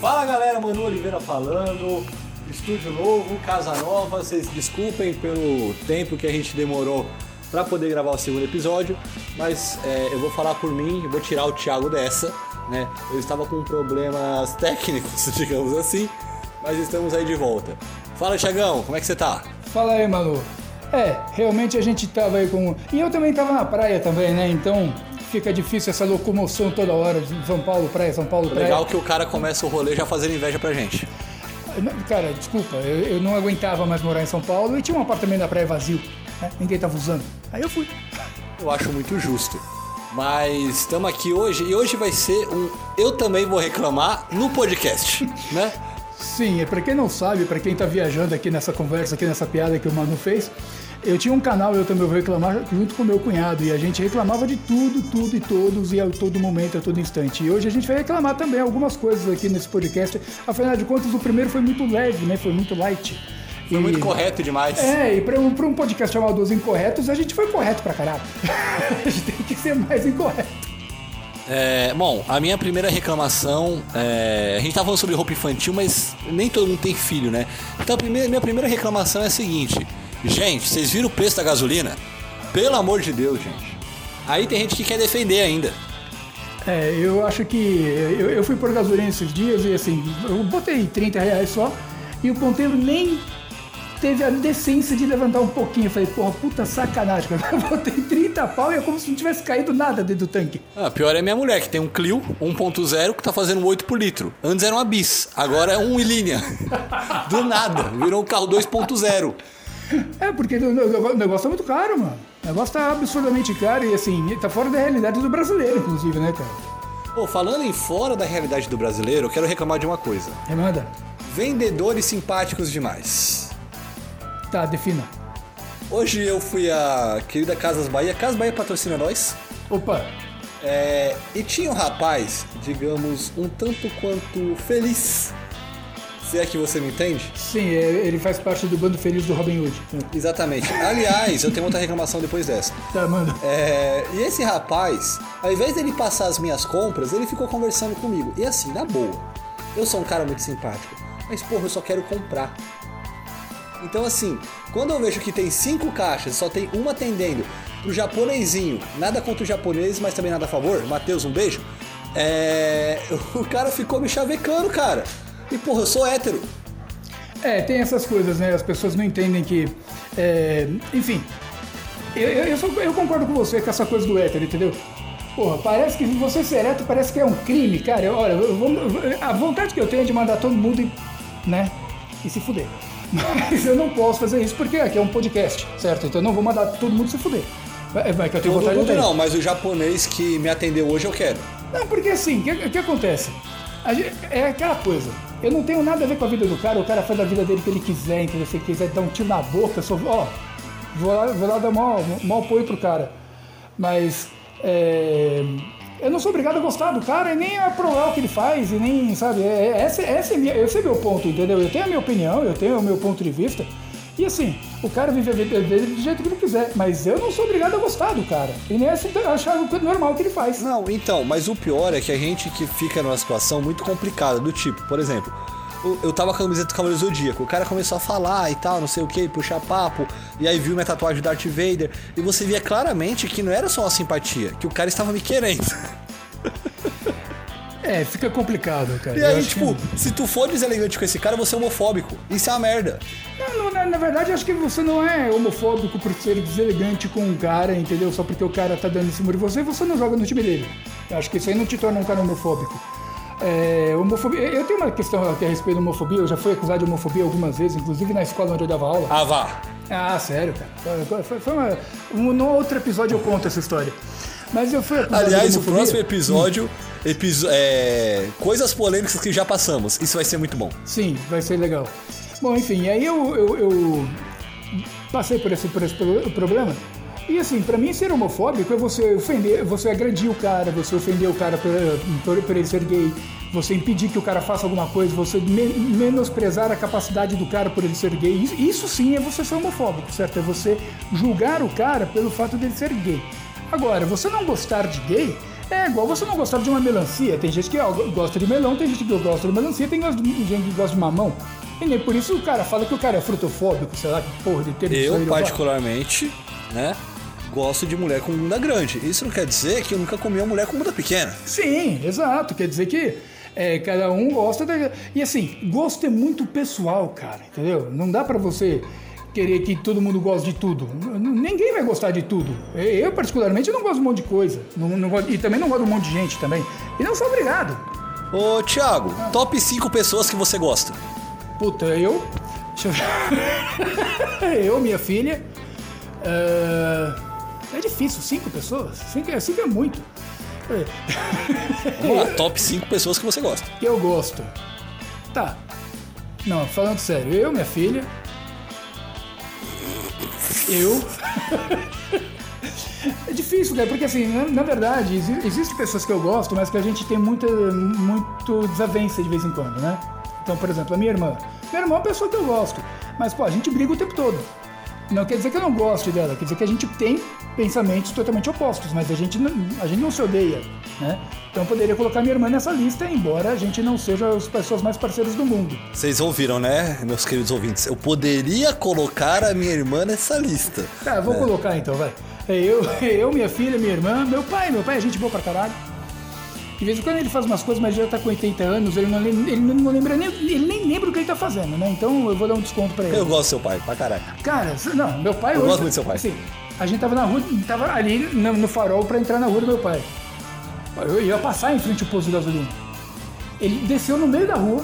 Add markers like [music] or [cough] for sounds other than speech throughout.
Fala galera, Manu Oliveira falando, estúdio novo, casa nova. Vocês desculpem pelo tempo que a gente demorou para poder gravar o segundo episódio, mas é, eu vou falar por mim, vou tirar o Thiago dessa, né? Eu estava com problemas técnicos, [laughs] digamos assim, mas estamos aí de volta. Fala, Thiagão, como é que você tá? Fala aí, Manu. É, realmente a gente tava aí com. E eu também tava na praia também, né? Então fica difícil essa locomoção toda hora de São Paulo, praia, São Paulo, praia. Legal que o cara começa o rolê já fazendo inveja pra gente. Cara, desculpa, eu, eu não aguentava mais morar em São Paulo e tinha um apartamento na praia vazio, né? Ninguém tava usando. Aí eu fui. Eu acho muito justo. Mas estamos aqui hoje e hoje vai ser um Eu Também Vou Reclamar no podcast, né? [laughs] Sim, é pra quem não sabe, pra quem tá viajando aqui nessa conversa, aqui nessa piada que o Manu fez, eu tinha um canal, eu também vou reclamar, junto com meu cunhado, e a gente reclamava de tudo, tudo e todos, e a todo momento, a todo instante. E hoje a gente vai reclamar também algumas coisas aqui nesse podcast. Afinal de contas, o primeiro foi muito leve, né? Foi muito light. Foi E- muito correto demais. É, e pra um, pra um podcast chamado Os Incorretos, a gente foi correto pra caralho. [laughs] a gente tem que ser mais incorreto. É, bom, a minha primeira reclamação. é, a gente tá falando sobre roupa infantil, mas nem todo mundo tem filho, né? Então a primeira, minha primeira reclamação é a seguinte: gente, vocês viram o preço da gasolina? Pelo amor de Deus, gente. Aí tem gente que quer defender ainda. É, eu acho que. Eu, eu fui por gasolina esses dias e assim, eu botei 30 reais só e o ponteiro nem teve a decência de levantar um pouquinho. Eu falei, porra, puta sacanagem, [laughs] cara. Eu botei 30 pau e é como se não tivesse caído nada dentro do tanque. Ah, pior é minha mulher, que tem um Clio 1.0 que tá fazendo 8 por litro. Antes era uma bis, agora é um em linha. [laughs] Do nada, virou um carro 2.0. É, porque o negócio tá muito caro, mano. O negócio tá absurdamente caro e assim, tá fora da realidade do brasileiro, inclusive, né, cara? Pô, falando em fora da realidade do brasileiro, eu quero reclamar de uma coisa. Remanda? Vendedores simpáticos demais. Tá, defina. Hoje eu fui à querida Casas Bahia. Casas Bahia patrocina nós. Opa, É, e tinha um rapaz, digamos, um tanto quanto feliz. Se é que você me entende? sim, é, ele faz parte do bando feliz do Robin Hood. Exatamente. Aliás, eu tenho outra reclamação depois dessa. [laughs] Tá, manda. É, e esse rapaz, ao invés dele passar as minhas compras, ele ficou conversando comigo. E assim, na boa, eu sou um cara muito simpático, mas porra, eu só quero comprar. Então assim, quando eu vejo que tem cinco caixas, só tem uma atendendo pro japonesinho, nada contra o japonês, mas também nada a favor, Matheus, um beijo. É, [laughs] o cara ficou me chavecando, cara. E porra, eu sou hétero. É, tem essas coisas, né? As pessoas não entendem que. é, enfim, eu, eu, eu eu concordo com você com essa coisa do hétero, entendeu? Porra, parece que você ser hétero parece que é um crime, cara. Eu- olha, eu a vontade que eu tenho é de mandar todo mundo, né? E se fuder. Mas eu não posso fazer isso porque aqui é um podcast, certo? Então eu não vou mandar todo mundo se fuder. Vai, vai que eu tenho Todo vontade mundo não, mas o japonês que me atendeu hoje eu quero. Não, porque assim, o que, que acontece? Gente- é aquela coisa. Eu não tenho nada a ver com a vida do cara, o cara faz a vida dele que ele quiser, entendeu? Se ele quiser dar um tiro na boca, eu sou, ó, vou lá, vou lá dar maior, maior apoio pro cara. Mas é, eu não sou obrigado a gostar do cara e nem a aprovar o que ele faz, e nem, sabe, é, é- essa é minha, esse é meu ponto, entendeu? Eu tenho a minha opinião, eu tenho o meu ponto de vista. E assim, o cara vive a vida dele do jeito que ele quiser, mas eu não sou obrigado a gostar do cara. E nem achar normal o que ele faz. Não, então, mas o pior é que a gente que fica numa situação muito complicada, do tipo, por exemplo, eu- tava com a camiseta do Cavaleiro Zodíaco, o cara começou a falar e tal, não sei o que, puxar papo, e aí viu minha tatuagem do Darth Vader, e você via claramente que não era só uma simpatia, que o cara estava me querendo. É, fica complicado, cara. E aí, tipo, que- se tu for deselegante com esse cara, você é homofóbico. Isso é uma merda. Não, não, na, na verdade, acho que você não é homofóbico por ser deselegante com um cara, entendeu? Só porque o cara tá dando em cima de você, você não joga no time dele. Eu acho que isso aí não te torna um cara homofóbico. É, homofobia. Eu tenho uma questão aqui a respeito de homofobia. Eu já fui acusado de homofobia algumas vezes, inclusive na escola onde eu dava aula. Ah, vá. Ah, sério, cara. Foi, foi, uma, um, num outro episódio eu conto essa história. Mas eu fui acusado Aliás, de o próximo episódio, episo- é, coisas polêmicas que já passamos. Isso vai ser muito bom. Sim, vai ser legal. Bom, enfim, aí eu, eu, eu passei por esse, por esse pro- problema. E assim, pra mim ser homofóbico é você ofender, você agredir o cara, você ofender o cara por, por, por ele ser gay, você impedir que o cara faça alguma coisa, você me menosprezar a capacidade do cara por ele ser gay, isso, isso sim é você ser homofóbico, certo? É você julgar o cara pelo fato dele ser gay. Agora, você não gostar de gay é igual você não gostar de uma melancia. Tem gente que ó, gosta de melão, tem gente que gosta de melancia, tem gente que gosta de mamão. E nem por isso o cara fala que o cara é frutofóbico, sei lá, que porra de aí Eu, particularmente, né, gosto de mulher com bunda grande. Isso não quer dizer que eu nunca comi uma mulher com bunda pequena. Sim, exato. Quer dizer que é, cada um gosta da... E assim, gosto é muito pessoal, cara, entendeu? Não dá pra você querer que todo mundo goste de tudo. Ninguém vai gostar de tudo. Eu, particularmente, não gosto de um monte de coisa. Não, não gosto- e também não gosto de um monte de gente também. E não sou obrigado. Ô, Thiago, top 5 pessoas que você gosta. Puta, eu. Deixa eu ver. [laughs] eu, minha filha. ah, É difícil, cinco pessoas? Cinco, é- cinco é muito. [laughs] Vamos lá, top 5 pessoas que você gosta. Eu gosto. Tá. Não, falando sério, eu, minha filha. Eu. [laughs] É difícil, cara, porque assim, na, na verdade, exi- existem pessoas que eu gosto, mas que a gente tem muita muito desavença de vez em quando, né? Então, por exemplo, a minha irmã. Minha irmã é uma pessoa que eu gosto, mas, pô, a gente briga o tempo todo. Não quer dizer que eu não gosto dela, quer dizer que a gente tem pensamentos totalmente opostos, mas a gente não, a gente não se odeia, né? Então eu poderia colocar minha irmã nessa lista, embora a gente não seja as pessoas mais parceiras do mundo. Vocês ouviram, né, meus queridos ouvintes? Eu poderia colocar a minha irmã nessa lista. Tá, vou colocar então, vai. É eu, [laughs] eu, minha filha, minha irmã, meu pai, meu pai é gente boa pra caralho. De vez em quando ele faz umas coisas, mas já tá com 80 anos, ele não, ele não lembra nem, ele nem lembra o que ele tá fazendo, né? Então eu vou dar um desconto pra ele. Eu gosto do seu pai, pra caralho. Cara, não, meu pai Eu hoje. gosto muito do seu pai. Assim, a gente tava na rua, tava ali no, no farol pra entrar na rua do meu pai. Eu ia passar em frente ao posto de gasolina. Ele desceu no meio da rua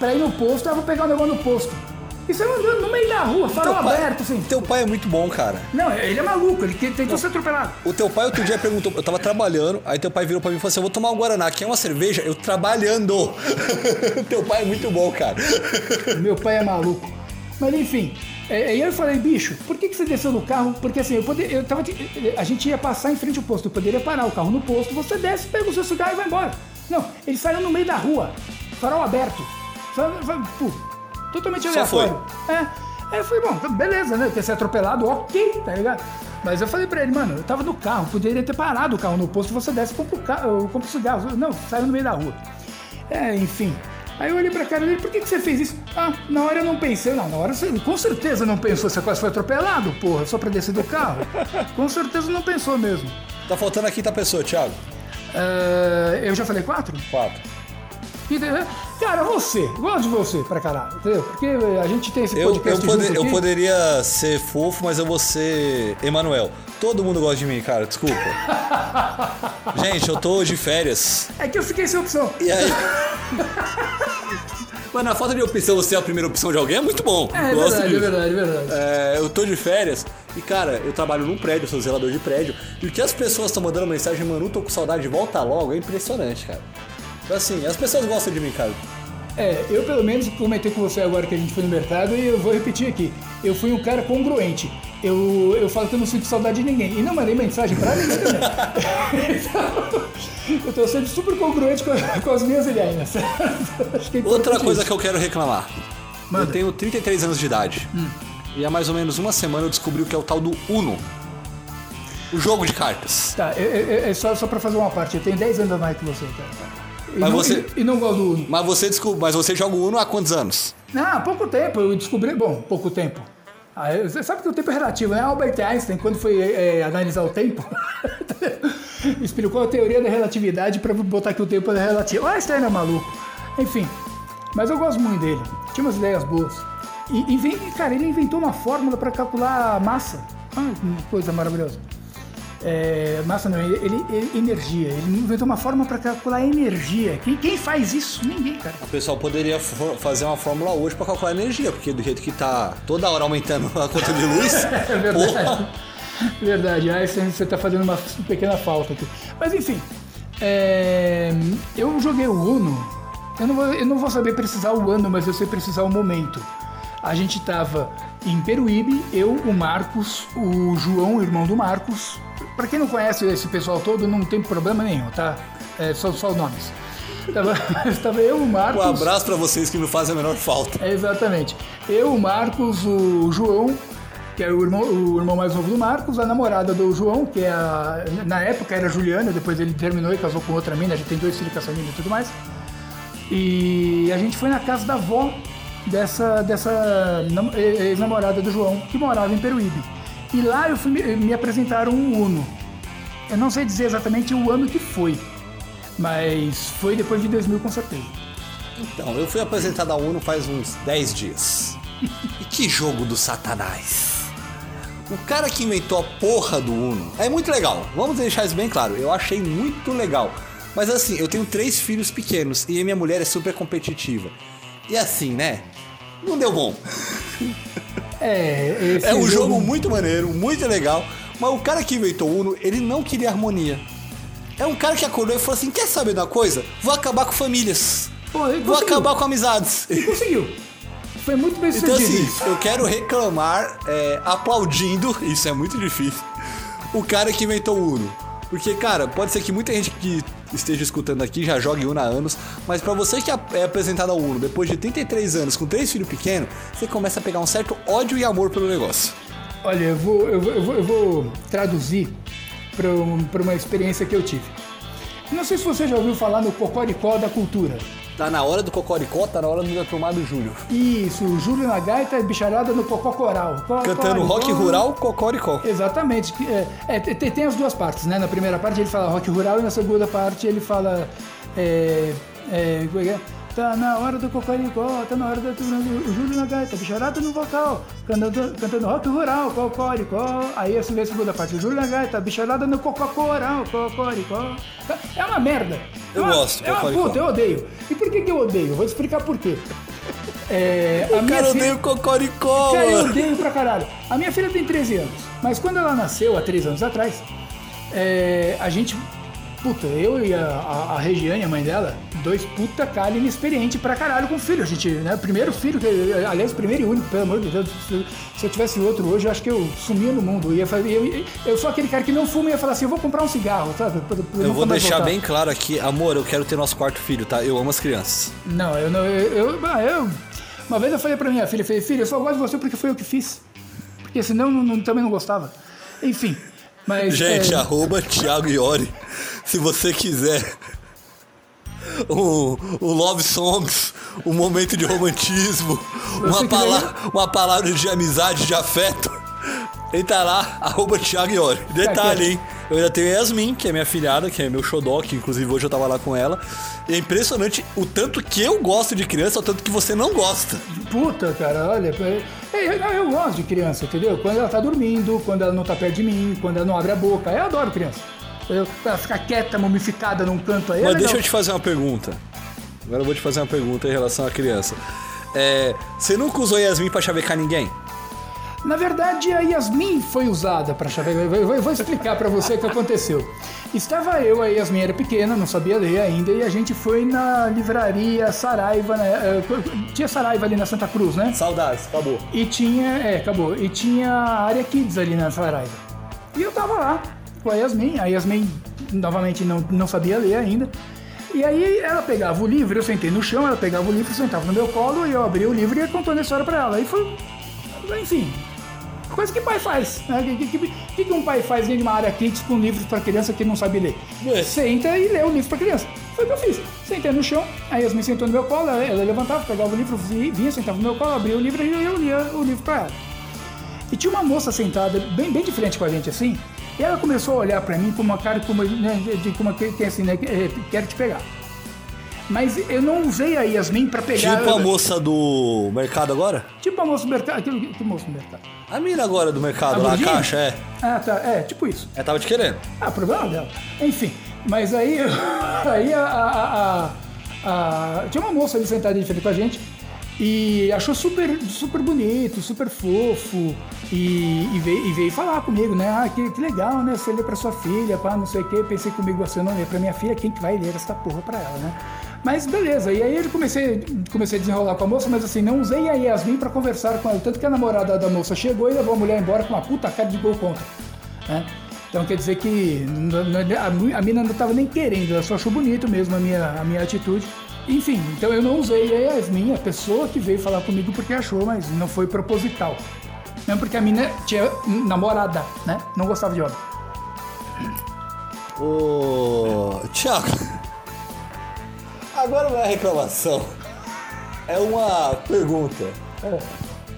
pra ir no posto, eu vou pegar um negócio no posto. E saiu andando no meio da rua, farol Teu pai- aberto, assim. Teu pai é muito bom, cara. Não, ele é maluco, ele tentou ser atropelado. O teu pai outro dia perguntou, eu tava trabalhando, aí teu pai virou pra mim e falou assim: eu vou tomar um Guaraná, quer uma cerveja? Eu trabalhando. [laughs] teu pai é muito bom, cara. [laughs] Meu pai é maluco. Mas enfim, é, aí eu falei, bicho, por que, que você desceu do carro? Porque assim, eu poder, eu tava, a gente ia passar em frente ao posto, eu poderia parar o carro no posto, você desce, pega o seu cigarro e vai embora. Não, ele saiu no meio da rua, farol aberto. Só, totalmente Só aleatório. É. Aí eu falei, bom, beleza, né? Ter ser atropelado, ok, tá ligado? Mas eu falei pra ele, mano, eu tava no carro, poderia ter parado o carro no posto, você desce e compra o carro, eu compro o cigarro. Não, saiu no meio da rua. É, enfim. Aí eu olhei pra cara dele, por que, que você fez isso? Ah, na hora eu não pensei. Não, na hora você com certeza não pensou, você quase foi atropelado, porra, só pra descer do carro. [laughs] com certeza não pensou mesmo. Tá faltando a quinta pessoa, Thiago. É, eu já falei quatro? Quatro. É, Cara, você, gosto de você pra caralho, entendeu? Porque a gente tem esse Eu, eu, podcast eu aqui. poderia ser fofo, mas eu vou ser Emanuel. Todo mundo gosta de mim, cara, desculpa. [laughs] Gente, eu tô de férias. É que eu fiquei sem opção. E aí? [laughs] Mas na falta de opção, você é a primeira opção de alguém é muito bom. É, é verdade, é disso. verdade, é verdade. É, eu tô de férias e, cara, eu trabalho num prédio, eu sou zelador de prédio. E o que as pessoas estão mandando mensagem, mano, tô com saudade, volta logo, é impressionante, cara. Então, assim, as pessoas gostam de mim, cara. É, eu pelo menos comentei com você agora que a gente foi no mercado e eu vou repetir aqui. Eu fui um cara congruente. Eu, eu falo que eu não sinto saudade de ninguém. E não mandei mensagem pra ninguém também. [laughs] então, eu tô sendo super congruente com, [laughs] com as minhas ideias. É Outra coisa isso. que eu quero reclamar. Manda. Hum. Eu tenho 33 anos de idade. E há mais ou menos uma semana eu descobri o que é o tal do Uno. O jogo de cartas. Tá, é, é- é só, só pra fazer uma parte. Eu tenho 10 anos a mais que você, cara. E Mas não, você- E, e não gosto do Uno. Mas você, descob... Mas você joga o Uno há quantos anos? Ah, pouco tempo, eu descobri. Bom, pouco tempo. Ah, Você sabe que o tempo é relativo, né? Albert Einstein, quando foi é, analisar o tempo, [laughs] explicou a teoria da relatividade para botar que o tempo é relativo. Einstein era maluco. Enfim, mas eu gosto muito dele. Tinha umas ideias boas. E, e vem- cara, ele inventou uma fórmula para calcular a massa. Ah, que coisa maravilhosa. É, massa não, ele, ele- ele- energia. Ele inventou uma fórmula para calcular energia. Quem, quem faz isso? Ninguém, cara. O pessoal poderia fazer uma fórmula hoje pra calcular energia, porque do jeito que tá toda hora aumentando a conta de luz. [laughs] É verdade. porra. Verdade, aí você você tá fazendo uma pequena falta aqui. Mas enfim, é, eu joguei o Uno, eu não, vou, eu não vou saber precisar o ano, mas eu sei precisar o momento. A gente tava em Peruíbe, eu, o Marcos, o João, o irmão do Marcos. Pra quem não conhece esse pessoal todo, não tem problema nenhum, tá? É só, só os nomes. Tava, [laughs] tava eu, o Um Marcos. abraço pra vocês que não fazem a menor falta. É, exatamente. Eu, o Marcos, o João, que é o irmão, o irmão mais novo do Marcos, a namorada do João, que é a, na época era Juliana, depois ele terminou e casou com outra mina, a gente tem dois filhos com essa mina e tudo mais. E a gente foi na casa da avó dessa, dessa nam- ex-namorada do João, que morava em Peruíbe. E lá eu fui, me, apresentaram um Uno. Eu não sei dizer exatamente o ano que foi, mas foi depois de 2000 com certeza. Então, eu fui apresentado a Uno faz uns 10 dias. E que jogo do satanás. O cara que inventou a porra do Uno é muito legal. Vamos deixar isso bem claro. Eu achei muito legal. Mas assim, eu tenho três filhos pequenos e minha mulher é super competitiva. E assim, né? Não deu bom. [laughs] É, É um jogo muito maneiro, muito legal. Mas o cara que inventou o Uno, ele não queria harmonia. É um cara que acordou e falou assim: quer saber uma coisa? Vou acabar com famílias. Pô, Vou acabar com amizades. E conseguiu. Foi muito bem Então sucedido. assim, eu quero reclamar, é, aplaudindo, [laughs] isso é muito difícil, o cara que inventou o Uno. Porque, cara, pode ser que muita gente que esteja escutando aqui já jogue Uno há anos, mas pra você que é apresentado ao Uno depois de 33 anos com três filhos pequenos, você começa a pegar um certo ódio e amor pelo negócio. Olha, eu vou, eu vou, eu vou, eu vou traduzir para uma experiência que eu tive. Não sei se você já ouviu falar no Cocoricó da Cultura. Tá na hora do Cocoricó, tá na hora do tomado Júlio. Isso, o Júlio na gaita e bicharada no Cocó Coral. Cantando rock rural, Cocoricó. Exatamente. É, é, tem, tem as duas partes, né? Na primeira parte ele fala rock rural e na segunda parte ele fala. É, é, é é? Tá na hora do cocoricó, tá na hora do o Júlio na gaita, bicharada no vocal, cantando, cantando rock rural, cocoricó. Aí assim vem a segunda parte, o Júlio na gaita, bicharada no cocó coral, cocoricó. É uma merda. Eu É uma- gosto, É uma cocoricó. puta, eu odeio. E por que, que eu odeio? Vou explicar por quê. É, O cara filha- odeia o Cocoricó, Cara, eu mano. odeio pra caralho. A minha filha tem 13 anos, mas quando ela nasceu, há 3 anos atrás, é, a gente. Puta, eu e a, a, a Regiane, a mãe dela, dois puta cara inexperiente pra caralho com filho. A gente, né? Primeiro filho, que, aliás, primeiro e único, pelo amor de Deus. Se, se eu tivesse outro hoje, eu acho que eu sumia no mundo. Eu, ia eu, eu sou aquele cara que não fuma e ia falar assim: eu vou comprar um cigarro, sabe? Pra- pra Eu vou deixar voltar. bem claro aqui, amor, eu quero ter nosso quarto filho, tá? Eu amo as crianças. Não, eu não. Eu, eu, ah, eu- uma vez eu falei pra minha filha, eu falei, filha, eu só gosto de você porque foi eu que fiz. Porque senão eu não- também não gostava. Enfim. Mas. Gente, é, arroba Thiago Iori. Se você quiser um, um Love Songs, um momento de romantismo, uma, pala uma palavra de amizade, de afeto, entra lá, arroba Thiago Iori. Detalhe, hein? Eu ainda tenho Yasmin, que é minha filhada, que é meu xodó, que inclusive hoje eu tava lá com ela. E é impressionante o tanto que eu gosto de criança, o tanto que você não gosta. Puta, cara, olha. é- é, não, eu gosto de criança, entendeu? Quando ela tá dormindo, quando ela não tá perto de mim, quando ela não abre a boca. Eu adoro criança. Ela ficar quieta, mumificada num canto aí. é Mas legal. deixa eu te fazer uma pergunta. Agora eu vou te fazer uma pergunta em relação à criança. É, você nunca usou Yasmin pra chavecar ninguém? Na verdade, a Yasmin foi usada para chavecar. Eu vou- explicar para você o que aconteceu. Estava eu, a Yasmin era pequena, não sabia ler ainda, e a gente foi na livraria Saraiva, né? eh, Tinha Saraiva ali na Santa Cruz, né? Saudades, acabou. E tinha, é, acabou. E tinha a área Kids ali na Saraiva. E eu tava lá com a Yasmin. A Yasmin, novamente, não, não sabia ler ainda. E aí ela pegava o livro, eu sentei no chão, ela pegava o livro, sentava no meu colo, e eu abria o livro e ia contando a história pra ela. Aí foi, enfim, coisa que pai faz. Né? O que, que, que, que um pai faz dentro de uma área Kids com livros pra criança que não sabe ler? É. Senta e lê o livro pra criança. Foi o que eu fiz. Sentei no chão, a Yasmin sentou no meu colo, ela, ela levantava, pegava o livro, vi- vinha, sentava no meu colo, abria o livro e eu lia o livro pra ela. E tinha uma moça sentada bem, bem de frente com a gente assim, e ela começou a olhar pra mim com uma cara como, né, de como que, que assim, né, eh, quero te pegar. Mas eu não usei a Yasmin pra pegar. Tipo a moça do mercado agora? Tipo a moça do mercado. aquilo que, moça do mercado? A mina agora do mercado, A lá, a caixa, é. Ah, tá. É, tipo isso. Ela tava te querendo. Ah, problema dela. Enfim, mas aí, [laughs] aí a, a- a- a- tinha uma moça ali sentada de frente com a gente e achou super, super bonito, super fofo e, e veio, e veio falar comigo, né? Ah, que, que legal, né? Você lê pra sua filha, pá, não sei o quê. Pensei comigo, você não lê pra minha filha, quem que vai ler essa porra pra ela, né? Mas beleza, e aí eu comecei, comecei a desenrolar com a moça, mas assim, não usei a Yasmin pra conversar com ela. Tanto que a namorada da moça chegou e levou a mulher embora com uma puta cara de gol contra. Né? Então quer dizer que a mina não estava nem querendo, ela só achou bonito mesmo a minha, a minha atitude. Enfim, então eu não usei a Yasmin, a pessoa que veio falar comigo porque achou, mas não foi proposital. Mesmo porque a mina tinha namorada, né? Não gostava de homem. Ô. Tiago. Agora não é reclamação. É uma pergunta.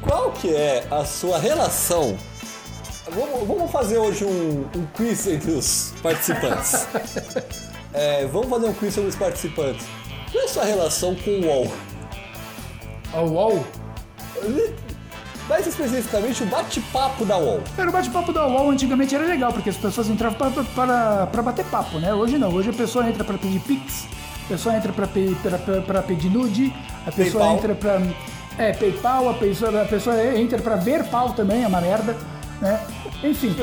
Qual que é a sua relação? Vamos, vamos fazer hoje um, um quiz entre os participantes. [laughs] É, vamos fazer um quiz sobre os participantes. Qual é a sua relação com o UOL? A UOL? Mais especificamente o bate-papo da UOL. Cara, o bate-papo da UOL antigamente era legal, porque as pessoas entravam para, para, para bater papo, né? Hoje não, hoje a pessoa entra para pedir pix, a pessoa entra para pe, pedir nude, a pessoa PayPal. entra para É, PayPal, a pessoa, a pessoa entra para ver pau também, é uma merda, né? Enfim.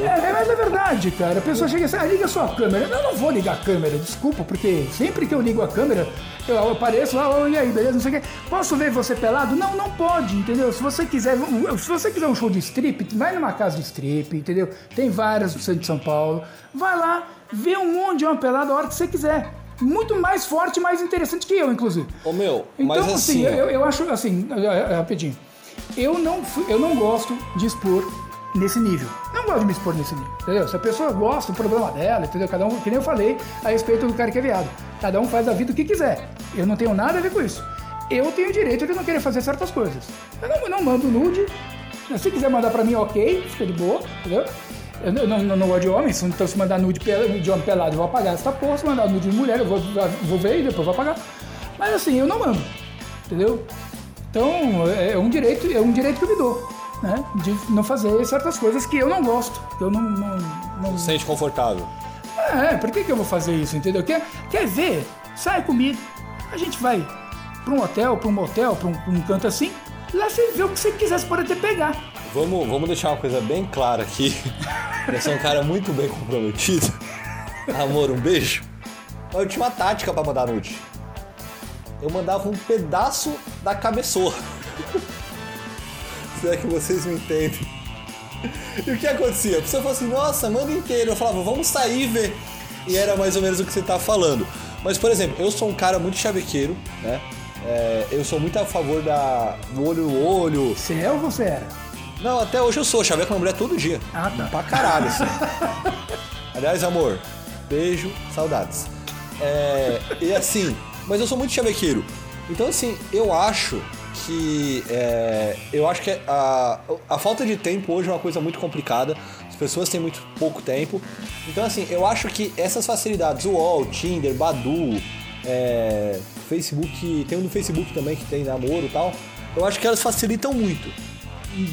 É. É, mas é verdade, cara. A pessoa chega assim, ah, liga a sua câmera. Eu não vou ligar a câmera, desculpa, porque sempre que eu ligo a câmera, eu apareço lá, "Oi, e aí, beleza, não sei o quê. Posso ver você pelado? Não, não pode, entendeu? Se você quiser, se você quiser um show de strip, vai numa casa de strip, entendeu? Tem várias no centro de São Paulo. Vai lá, vê um monte de homem pelado a hora que você quiser. Muito mais forte, mais interessante que eu, inclusive. Ô meu, Então, mas assim, assim. eu, eu acho assim, é, é, rapidinho. Eu não, eu não gosto de expor nesse nível. Não gosto de me expor nesse nível, entendeu? Se a pessoa gosta, o problema dela, entendeu? Cada um, que nem eu falei a respeito do cara que é viado. Cada um faz da vida o que quiser. Eu não tenho nada a ver com isso. Eu tenho direito de não querer fazer certas coisas. Eu não, não mando nude. Se quiser mandar pra mim, ok, fica de boa, entendeu? Eu não, não, não, gosto de homens, então se mandar nude de homem pelado, eu vou apagar essa porra. Se mandar nude de mulher, eu vou, vou ver e depois vou apagar. Mas assim, eu não mando, entendeu? Então, é é um direito, é um direito que eu me dou, né? De não fazer certas coisas que eu não gosto, que eu não... não, não... Se sente confortável. É, por que, que eu vou fazer isso, entendeu? Quer, quer ver? Sai comigo. A gente vai pra um hotel, pra um motel, pra um, um canto assim. Lá você vê o que você quiser, você pode até pegar. Vamos, vamos deixar uma coisa bem clara aqui. [laughs] Eu sou um cara muito bem comprometido. [laughs] Amor, um beijo. Eu tinha uma tática pra mandar nude. Eu mandava um pedaço da cabeçorra. Se é que vocês me entendem. E o que acontecia? A pessoa falava assim, nossa, manda inteiro. Eu falava, vamos sair e ver. E era mais ou menos o que você tá falando. Mas, por exemplo, eu sou um cara muito chavequeiro, né? É, eu sou muito a favor da do olho no olho, Você é ou você era? não, até hoje eu sou. Chaveco com a mulher todo dia. Ah, tá. Pra caralho, assim. [laughs] Aliás, amor, beijo, saudades. É, e assim, mas eu sou muito chavequeiro. Então, assim, eu acho que. é, eu acho que a, a falta de tempo hoje é uma coisa muito complicada. As pessoas têm muito pouco tempo. Então, assim, eu acho que essas facilidades, o UOL, Tinder, Badu, é, Facebook, tem um no Facebook também que tem namoro e tal. Eu acho que elas facilitam muito.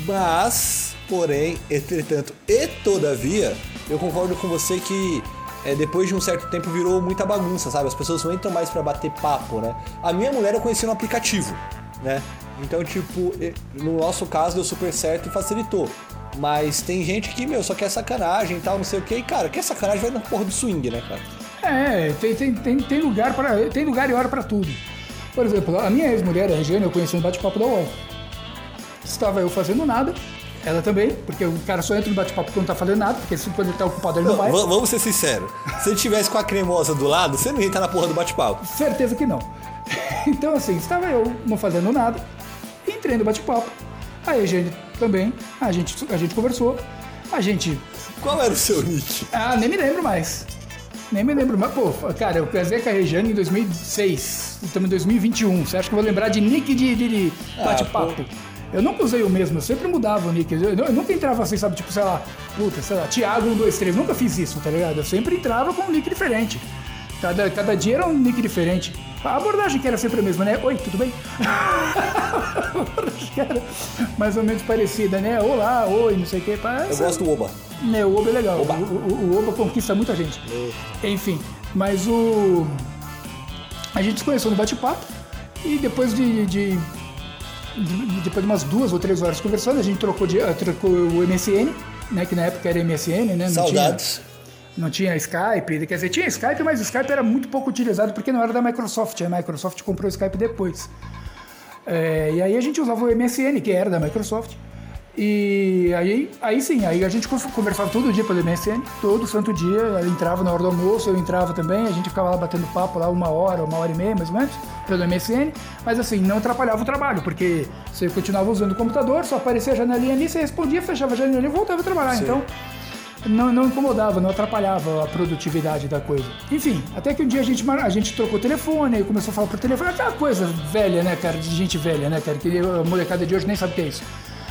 Mas, porém, entretanto e todavia, eu concordo com você que é, depois de um certo tempo virou muita bagunça, sabe? As pessoas não entram mais pra bater papo, né? A minha mulher eu conheci no aplicativo, né? Então, tipo, no nosso caso deu super certo e facilitou. Mas tem gente que, meu, só quer sacanagem e tal, não sei o que. E, cara, quer sacanagem vai na porra do swing, né, cara? É, tem, tem, tem, tem lugar para tem lugar e hora para tudo. Por exemplo, a minha ex-mulher, a Regiane, eu conheci no bate-papo da UOL. Estava eu fazendo nada, ela também, porque o cara só entra no bate-papo quando não tá fazendo nada, porque se quando ele tá ocupado ele não vai. V- vamos ser sinceros. Se ele tivesse com a cremosa do lado, você não ia estar na porra do bate-papo. Certeza que não. [laughs] Então, assim, estava eu não fazendo nada, entrei no bate-papo. A Eugênia também, a gente, a gente conversou, a gente. Qual era o seu nick? Ah, nem me lembro mais. Nem me lembro mais. Pô, cara, eu casei com a Regiane em 2006, estamos em 2021. Você acha que eu vou lembrar de nick de, de, de Ah, bate-papo? Eu nunca usei o mesmo, eu sempre mudava o nick. Eu, eu nunca entrava assim, sabe, tipo, sei lá, puta, sei lá, Thiago 123. Nunca fiz isso, tá ligado? Eu sempre entrava com um nick diferente. Cada, cada dia era um nick diferente. A abordagem que era sempre a mesma, né? Oi, tudo bem? [laughs] a abordagem que era mais ou menos parecida, né? Olá, oi, não sei o que. Eu gosto do Oba. Né, o Oba é legal. Oba. O, o- o Oba conquista muita gente. Enfim, mas o. A gente se conheceu no bate-papo e depois de, de- de- Depois de umas duas ou três horas conversando, a gente trocou, de, eh, trocou o MSN, né? Que na época era MSN, né? Não Saudades. Tinha, não tinha Skype, quer dizer, tinha Skype, mas o Skype era muito pouco utilizado porque não era da Microsoft. A Microsoft comprou o Skype depois. É, e aí a gente usava o MSN, que era da Microsoft. E aí, aí sim, aí a gente conversava todo dia pelo MSN, todo santo dia. Ela entrava na hora do almoço, eu entrava também, a gente ficava lá batendo papo lá uma hora, uma hora e meia mais ou menos, pelo MSN. Mas assim, não atrapalhava o trabalho, porque você continuava usando o computador, só aparecia a janelinha ali, você respondia, fechava a janelinha e voltava a trabalhar. Sim. Então não, não incomodava, não atrapalhava a produtividade da coisa. Enfim, até que um dia a gente, a gente trocou o telefone, começou a falar por telefone, aquela coisa velha, né, cara, de gente velha, né, cara, que a molecada de hoje nem sabe o que é isso.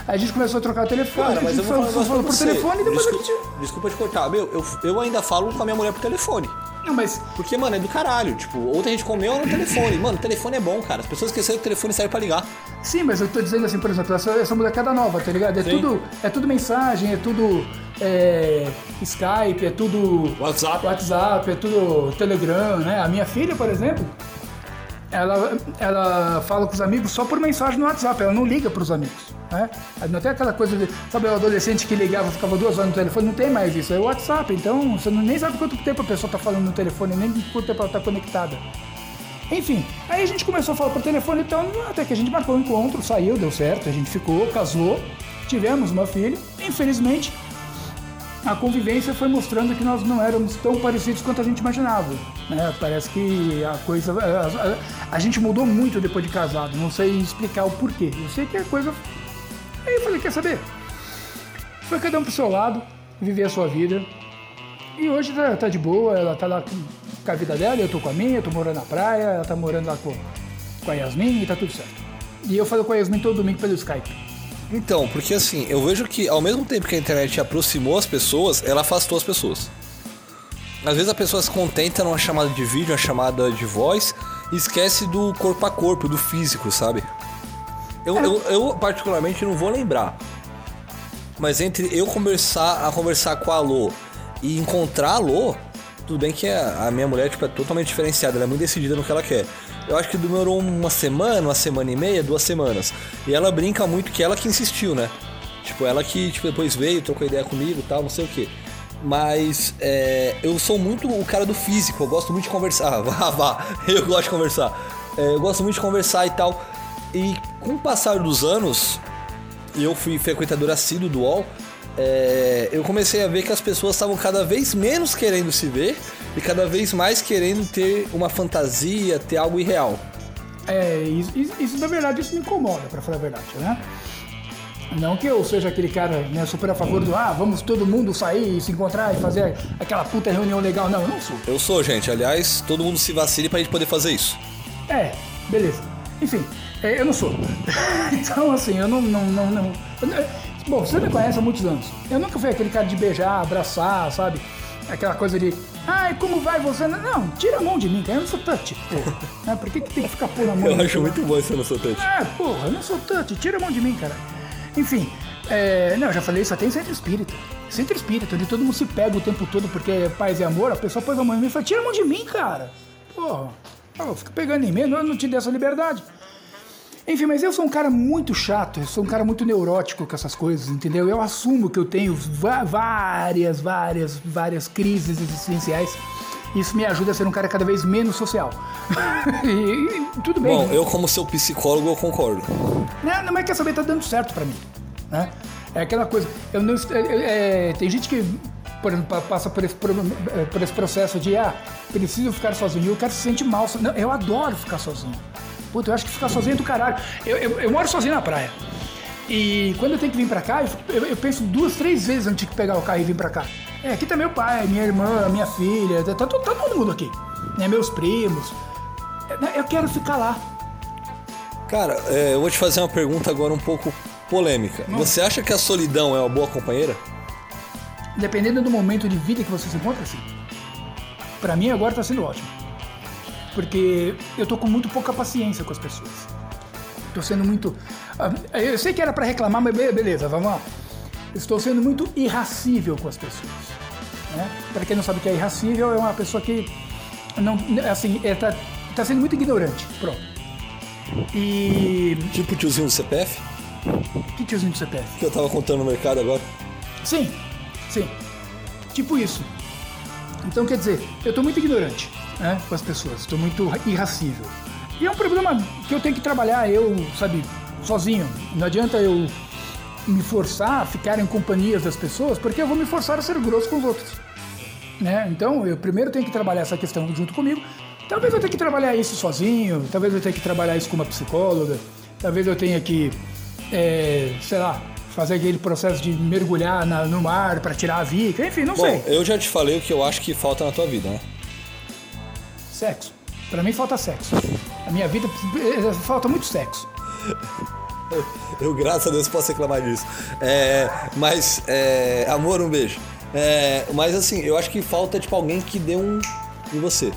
Aí a gente começou a trocar o telefone, Cara, mas eu vou falar falou, negócio por você. telefone e depois desculpa, a gente... desculpa te cortar. Meu, eu, eu ainda falo com a minha mulher por telefone. Não, mas Porque, mano, é do caralho. Tipo, ontem a gente comeu no telefone. Mano, o telefone é bom, cara. As pessoas esqueceram que o telefone serve pra ligar. Sim, mas eu tô dizendo assim, por exemplo, essa, essa molecada nova, tá ligado? É Sim. tudo, é tudo mensagem, é tudo é, Skype, é tudo WhatsApp. WhatsApp, é tudo Telegram, né? A minha filha, por exemplo, ela, ela fala com os amigos só por mensagem no WhatsApp, ela não liga pros amigos, né? Não tem aquela coisa de, sabe, o adolescente que ligava, ficava duas horas no telefone, não tem mais isso, é o WhatsApp, então você nem sabe quanto tempo a pessoa tá falando no telefone, nem quanto tempo ela tá conectada. Enfim, aí a gente começou a falar por telefone, então até que a gente marcou um encontro, saiu, deu certo, a gente ficou, casou, tivemos uma filha. Infelizmente, a convivência foi mostrando que nós não éramos tão parecidos quanto a gente imaginava. Né? Parece que a coisa. A, a- a gente mudou muito depois de casado, não sei explicar o porquê. Eu sei que a coisa. Aí eu falei: quer saber? Foi cada um pro seu lado, viver a sua vida. E hoje tá, tá de boa, ela tá lá com, com a vida dela, eu tô com a minha, eu tô morando na praia, ela tá morando lá com, com a Yasmin e tá tudo certo. E eu falo com a Yasmin todo domingo pelo Skype. Então, porque assim, eu vejo que ao mesmo tempo que a internet aproximou as pessoas, ela afastou as pessoas. Às vezes a pessoa se contenta numa chamada de vídeo, uma chamada de voz, e esquece do corpo a corpo, do físico, sabe? Eu, eu, eu, particularmente não vou lembrar. Mas entre eu conversar a conversar com a Alô e encontrar a Alô, tudo bem que a, a minha mulher tipo, é totalmente diferenciada, ela é muito decidida no que ela quer. Eu acho que demorou uma semana, uma semana e meia, duas semanas. E ela brinca muito que ela que insistiu, né? Tipo, ela que tipo, depois veio, trocou ideia comigo tal, não sei o que. Mas é, eu sou muito o cara do físico, eu gosto muito de conversar. [laughs] Vá, vá, eu gosto de conversar. É, eu gosto muito de conversar e tal. E com o passar dos anos, eu fui frequentador assíduo do UOL, é, eu comecei a ver que as pessoas estavam cada vez menos querendo se ver e cada vez mais querendo ter uma fantasia, ter algo irreal. É, isso, isso, isso, na verdade isso me incomoda, pra falar a verdade, né? Não que eu seja aquele cara né, super a favor do ah, vamos todo mundo sair e se encontrar e fazer aquela puta reunião legal. Não, eu não sou. Eu sou, gente. Aliás, todo mundo se vacile pra gente poder fazer isso. É, beleza. Enfim, é, eu não sou. [laughs] então, assim, eu não. não, não, não bom, você me conhece há muitos anos. Eu nunca fui aquele cara de beijar, abraçar, sabe? Aquela coisa de. Ai, como vai você? Não, tira a mão de mim, cara. Eu não sou touch, porra. [laughs] Ah, Por que, que tem que ficar pondo a mão Eu em mim? acho muito bom esse no Sotante. Ah, porra, eu não sou touch, tira a mão de mim, cara. Enfim, é, não, eu já falei, só tem centro espírita. Centro espírita, onde todo mundo se pega o tempo todo porque é paz e amor, a pessoa põe a mão em mim e fala, tira a mão de mim, cara. Porra, eu fico pegando em mim, eu não te dei essa liberdade. Enfim, mas eu sou um cara muito chato, eu sou um cara muito neurótico com essas coisas, entendeu? Eu assumo que eu tenho várias, várias, várias crises existenciais. Isso me ajuda a ser um cara cada vez menos social. [laughs] e, e tudo bem. Bom, eu como seu psicólogo, eu concordo. Não, não, mas quer saber, tá dando certo pra mim. Né? É aquela coisa. Eu não, é, é, tem gente que por exemplo, pa- passa por esse, é, por esse processo de, ah, preciso ficar sozinho. E o cara se sente mal. Não, eu adoro ficar sozinho. Puta, eu acho que ficar sozinho é do caralho. Eu, eu, eu moro sozinho na praia. E quando eu tenho que vir pra cá, eu, eu- penso duas, três vezes antes de pegar o carro e vir pra cá. É, aqui tá meu pai, minha irmã, minha filha, tá, tá, tá todo mundo aqui. Né, meus primos. É, Eu quero ficar lá. Cara, é, eu vou te fazer uma pergunta agora um pouco polêmica. Você acha que a solidão é uma boa companheira? Dependendo do momento de vida que você se encontra, sim. Pra mim agora tá sendo ótimo. Porque eu tô com muito pouca paciência com as pessoas. Tô sendo muito. ah, Eu sei que era pra reclamar, mas be- beleza, vamos lá. Estou sendo muito irracível com as pessoas. Né? Pra quem não sabe o que é irracível, é uma pessoa que não, assim, é, tá, tá sendo muito ignorante. Pronto. E. Tipo o tiozinho do CPF, Que tiozinho do CPF? que eu tava contando no mercado agora. Sim, sim. Tipo isso. Então quer dizer, eu tô muito ignorante né, com as pessoas, tô muito irracível. E é um problema que eu tenho que trabalhar, eu, sabe, sozinho. Não adianta eu me forçar a ficar em companhias das pessoas, porque eu vou me forçar a ser grosso com os outros. Né? Então, eu primeiro tenho que trabalhar essa questão junto comigo. Talvez eu tenha que trabalhar isso sozinho, talvez eu tenha que trabalhar isso com uma psicóloga, talvez eu tenha que, é, sei lá, fazer aquele processo de mergulhar na- no mar para tirar a vica, enfim, não Bom, sei. eu já te falei o que eu acho que falta na tua vida, né? Sexo. Pra mim falta sexo. A minha vida eh, falta muito sexo. [laughs] Eu, graças a Deus, posso reclamar disso. É, mas, é, amor, um beijo. É, mas assim, eu acho que falta, tipo, alguém que dê um em você.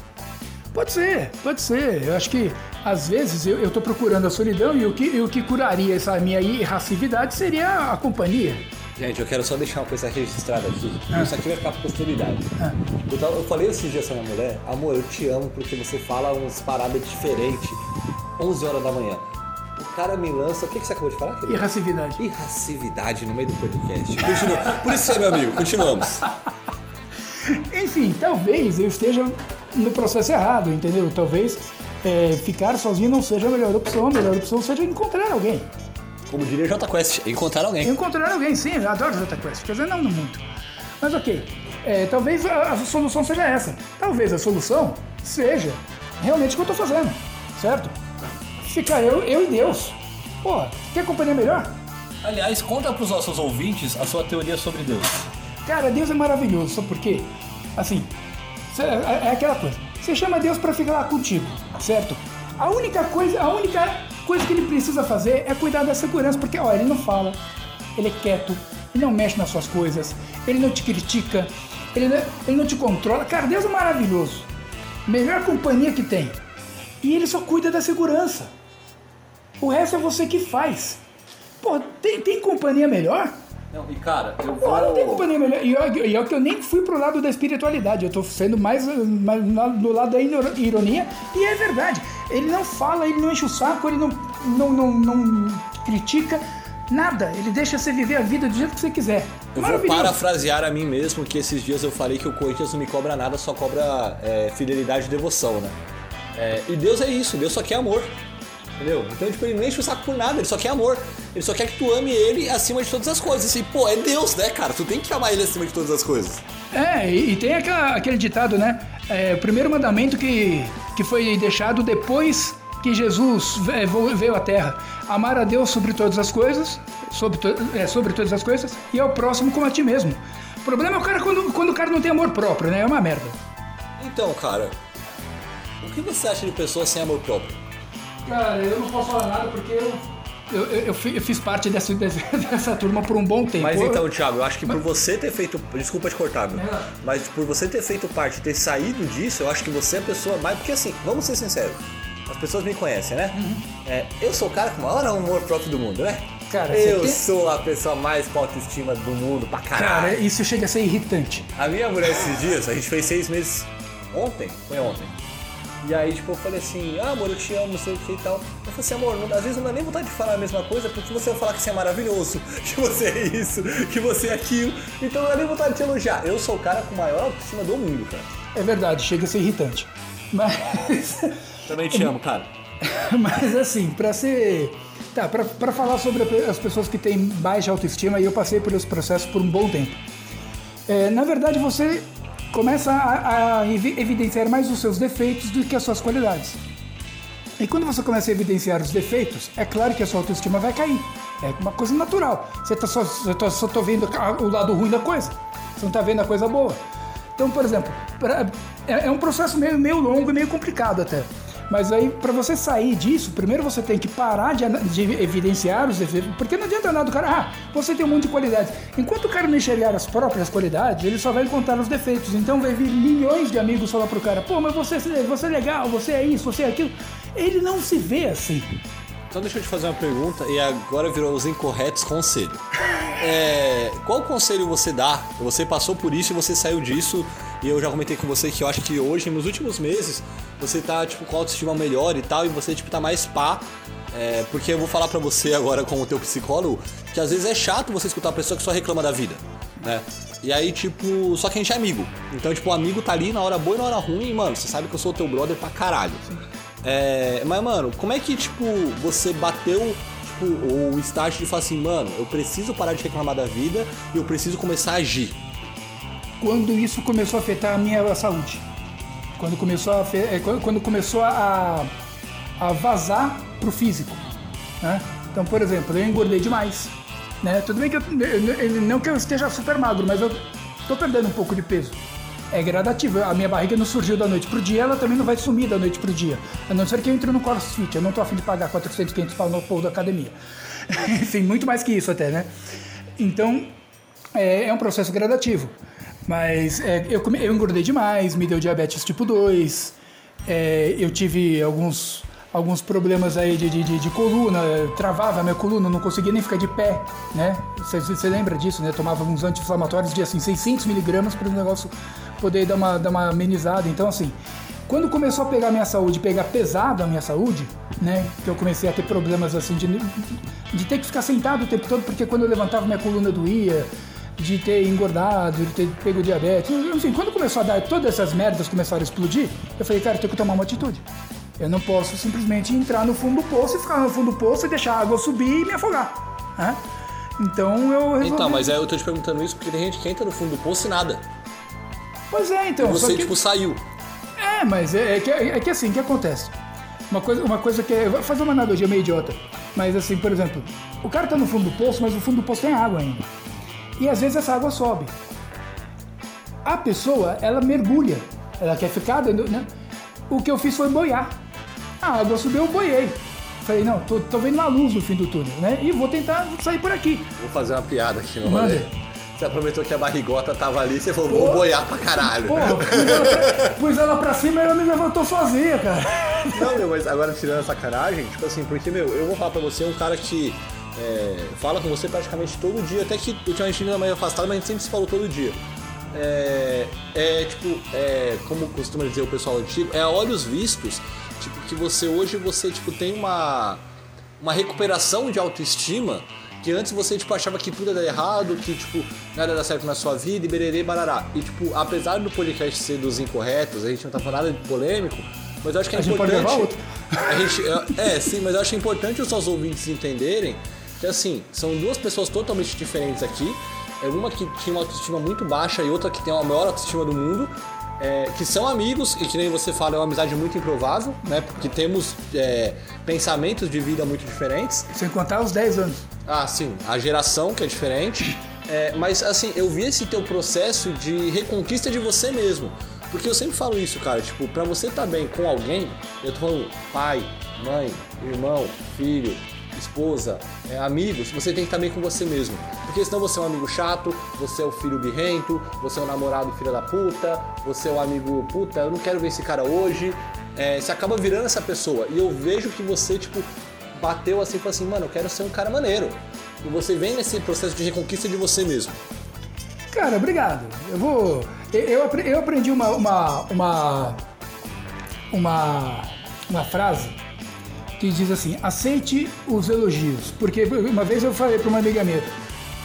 Pode ser, pode ser. Eu acho que às vezes eu, tô procurando a solidão e o que, e o que curaria essa minha irracividade seria a companhia. Gente, eu quero só deixar uma coisa registrada aqui. Ah. Isso aqui vai ficar pra posteridade. Ah. Eu, tava- eu falei esses dias pra minha mulher, amor, eu te amo porque você fala umas paradas diferentes. 11 horas da manhã. O cara me lança. O que, que você acabou de falar, querido? Irracividade. Irracividade no meio do podcast. Continua. Por isso, meu amigo, continuamos. [laughs] Enfim, talvez eu esteja no processo errado, entendeu? Talvez eh, ficar sozinho não seja a melhor opção. A melhor opção seja encontrar alguém. Como diria J Quest, encontrar alguém. Encontrar alguém, sim, eu adoro Jota Quest, quer dizer, não muito. Mas ok, é, talvez a, a solução seja essa. Talvez a solução seja realmente o que eu tô fazendo, certo? Ficar eu, eu e Deus. Pô, quer companhia melhor? Aliás, conta pros nossos ouvintes a sua teoria sobre Deus. Cara, Deus é maravilhoso, sabe por quê? Assim, é, é aquela coisa. Você chama Deus pra ficar lá contigo, certo? A única coisa, a única coisa que ele precisa fazer é cuidar da segurança, porque ó, ele não fala, ele é quieto, ele não mexe nas suas coisas, ele não te critica, ele não, ele não te controla. Cara, Deus é maravilhoso. Melhor companhia que tem. E ele só cuida da segurança. O resto é você que faz. Pô, tem, tem companhia melhor? Não, e cara, eu Pô, não tem vou. companhia melhor. E e é que eu nem fui pro lado da espiritualidade, eu tô sendo mais, mais do lado da ironia. E é verdade. Ele não fala, ele não enche o saco, ele não, não, não, não critica nada. Ele deixa você viver a vida do jeito que você quiser. Eu vou parafrasear a mim mesmo que esses dias eu falei que o Corinthians não me cobra nada, só cobra é, fidelidade e devoção, né? É, e Deus é isso, Deus só quer amor. Entendeu? Então, tipo, ele não enche o saco por nada, ele só quer amor. Ele só quer que tu ame ele acima de todas as coisas. E, pô, é Deus, né, cara? Tu tem que amar ele acima de todas as coisas. É, e, tem aquela- aquele ditado, né? É, o primeiro mandamento que, que foi deixado depois que Jesus veio à Terra. Amar a Deus sobre todas as coisas, sobre, to- é, sobre todas as coisas, e ao próximo como a ti mesmo. O problema é o cara quando, quando o cara não tem amor próprio, né? É uma merda. Então, cara, o que você acha de pessoas sem amor próprio? Cara, eu não posso falar nada porque eu. Eu, eu- eu fi- eu fiz parte dessa, [laughs] dessa, turma por um bom tempo. Mas então, Thiago, eu acho que por você ter feito. Desculpa te cortar, meu. Não. Mas por você ter feito parte, ter saído disso, eu acho que você é a pessoa mais. Porque assim, vamos ser sinceros. As pessoas me conhecem, né? É, eu sou o cara com o maior amor próprio do mundo, né? Cara, eu tem- sou a pessoa mais com autoestima do mundo pra Cara, caralho. isso chega a ser irritante. A minha mulher esses dias, a gente fez seis meses ontem, foi ontem. E aí, tipo, eu falei assim, ah, amor, eu te amo, não sei o que e tal. Eu falei assim, amor, não- às vezes não dá nem vontade de falar a mesma coisa, porque você vai falar que você é maravilhoso, [laughs] que você é isso, que você é aquilo. Então não dá nem vontade de te elogiar. Eu sou o cara com maior autoestima do mundo, cara. É verdade, chega a ser irritante. [laughs] Mas. Também te amo, cara. [laughs] Mas assim, pra ser. Tá, pra, pra falar sobre as pessoas que têm baixa autoestima, e eu passei por esse processo por um bom tempo. É, na verdade, você começa a, a evi- evidenciar mais os seus defeitos do que as suas qualidades. E quando você começa a evidenciar os defeitos, é claro que a sua autoestima vai cair. É uma coisa natural. Você tá só, você tá, só tá vendo o lado ruim da coisa. Você não tá vendo a coisa boa. Então, por exemplo, pra- é, é um processo meio, meio longo e meio complicado até. Mas aí, para você sair disso, primeiro você tem que parar de, de evidenciar os defeitos. Porque não adianta nada o cara, ah, você tem um monte de qualidades. Enquanto o cara não enxergar as próprias qualidades, ele só vai encontrar os defeitos. Então vai vir milhões de amigos falar pro cara, pô, mas você, você é legal, você é isso, você é aquilo. Ele não se vê assim. Então deixa eu te fazer uma pergunta e agora virou os incorretos conselho. É, qual conselho você dá? Você passou por isso e você saiu disso e eu já comentei com você que eu acho que hoje, nos últimos meses, você tá tipo com autoestima melhor e tal e você tipo tá mais pá. É, porque eu vou falar pra você agora como teu psicólogo que às vezes é chato você escutar uma pessoa que só reclama da vida, né? E aí, tipo, só que a gente é amigo. Então, tipo, o amigo tá ali na hora boa e na hora ruim, e, mano, você sabe que eu sou teu brother pra caralho. É, mas, mano, como é que, tipo, você bateu, tipo, o estágio de falar assim, mano, eu preciso parar de reclamar da vida e eu preciso começar a agir? Quando isso começou a afetar a minha saúde. Quando começou a, é, quando começou a, a vazar pro físico. né? Então, por exemplo, eu engordei demais. Né? Tudo bem que eu, não que eu esteja super magro, mas eu tô perdendo um pouco de peso. É gradativo. A minha barriga não surgiu da noite pro dia, ela também não vai sumir da noite pro dia. A não ser que eu entre no CrossFit. Eu não tô afim de pagar 400, 500 pau no povo da academia. [laughs] Enfim, muito mais que isso até, né? Então, é, é um processo gradativo. Mas é, eu, eu engordei demais, me deu diabetes tipo 2, é, eu tive alguns, alguns problemas aí de, de, de- coluna, travava a minha coluna, não conseguia nem ficar de pé, né? Você- lembra disso, né? Tomava uns anti-inflamatórios de assim, 600 miligramas para o negócio poder dar uma, dar uma amenizada. Então, assim, quando começou a pegar minha saúde, pegar pesado a minha saúde, né? Que eu comecei a ter problemas assim de, de ter que ficar sentado o tempo todo, porque quando eu levantava minha coluna doía, de ter engordado, de ter pego diabetes. Enfim, quando começou a dar todas essas merdas começaram a explodir, eu falei, cara, eu tenho que tomar uma atitude. Eu não posso simplesmente entrar no fundo do poço e ficar no fundo do poço e deixar a água subir e me afogar. né? Então eu resolvi... Então, mas aí eu tô te perguntando isso porque tem gente que entra no fundo do poço e nada. Pois é, então. só Você, que- tipo, saiu. É, mas é, é que, é que assim, o que acontece? Uma coisa, uma coisa que é. eu Vou fazer uma analogia meio idiota. Mas assim, por exemplo, o cara tá no fundo do poço, mas o fundo do poço tem água ainda. E às vezes essa água sobe. A pessoa, ela mergulha. Ela quer ficar dentro. Né? O que eu fiz foi boiar. A água subiu, eu boiei. Falei, não, tô, tô vendo uma luz no fim do túnel, né? E vou tentar sair por aqui. Vou fazer uma piada aqui no rolê. Você aproveitou que a barrigota tava ali, você falou, vou boiar pra caralho. Porra, pus ela, pra, pus ela pra cima e ela me levantou sozinha, cara. Não, meu, mas agora tirando a sacanagem, tipo assim, porque, meu, eu vou falar pra você, um cara que é, fala com você praticamente todo dia, até que ultimamente ainda mais afastado, mas a gente sempre se falou todo dia. É, é tipo, é, como costuma dizer o pessoal antigo, é a olhos vistos, tipo, que você hoje você tipo, tem uma, uma recuperação de autoestima que antes você tipo, achava que tudo dar errado, que tipo, nada dar certo na sua vida e bererê barará. E tipo, apesar do podcast ser dos incorretos, a gente não tá falando nada de polêmico, mas eu acho que é A gente pode importante. gravar outro. A gente, é, sim, mas eu acho importante os nossos ouvintes entenderem que assim, são duas pessoas totalmente diferentes aqui. É uma que tinha uma autoestima muito baixa e outra que tem a maior autoestima do mundo. é, que são amigos e que nem você fala, é uma amizade muito improvável, né? Porque temos é, pensamentos de vida muito diferentes. Sem contar os 10 anos. Ah, sim, a geração que é diferente. É, mas assim, eu vi esse teu processo de reconquista de você mesmo. Porque eu sempre falo isso, cara, tipo, pra você estar bem com alguém, eu tô falando pai, mãe, irmão, filho, esposa, é, amigos, você tem que estar bem com você mesmo. Porque senão você é um amigo chato, você é o filho birrento, você é o namorado filho da puta, você é o amigo puta, eu não quero ver esse cara hoje. É, você acaba virando essa pessoa. E eu vejo que você, tipo, bateu assim e falou assim, mano, eu quero ser um cara maneiro. E você vem nesse processo de reconquista de você mesmo. Cara, obrigado. Eu vou. Eu, eu aprendi uma, uma, uma, uma, uma frase que diz assim: aceite os elogios. Porque uma vez eu falei pra uma amiga minha,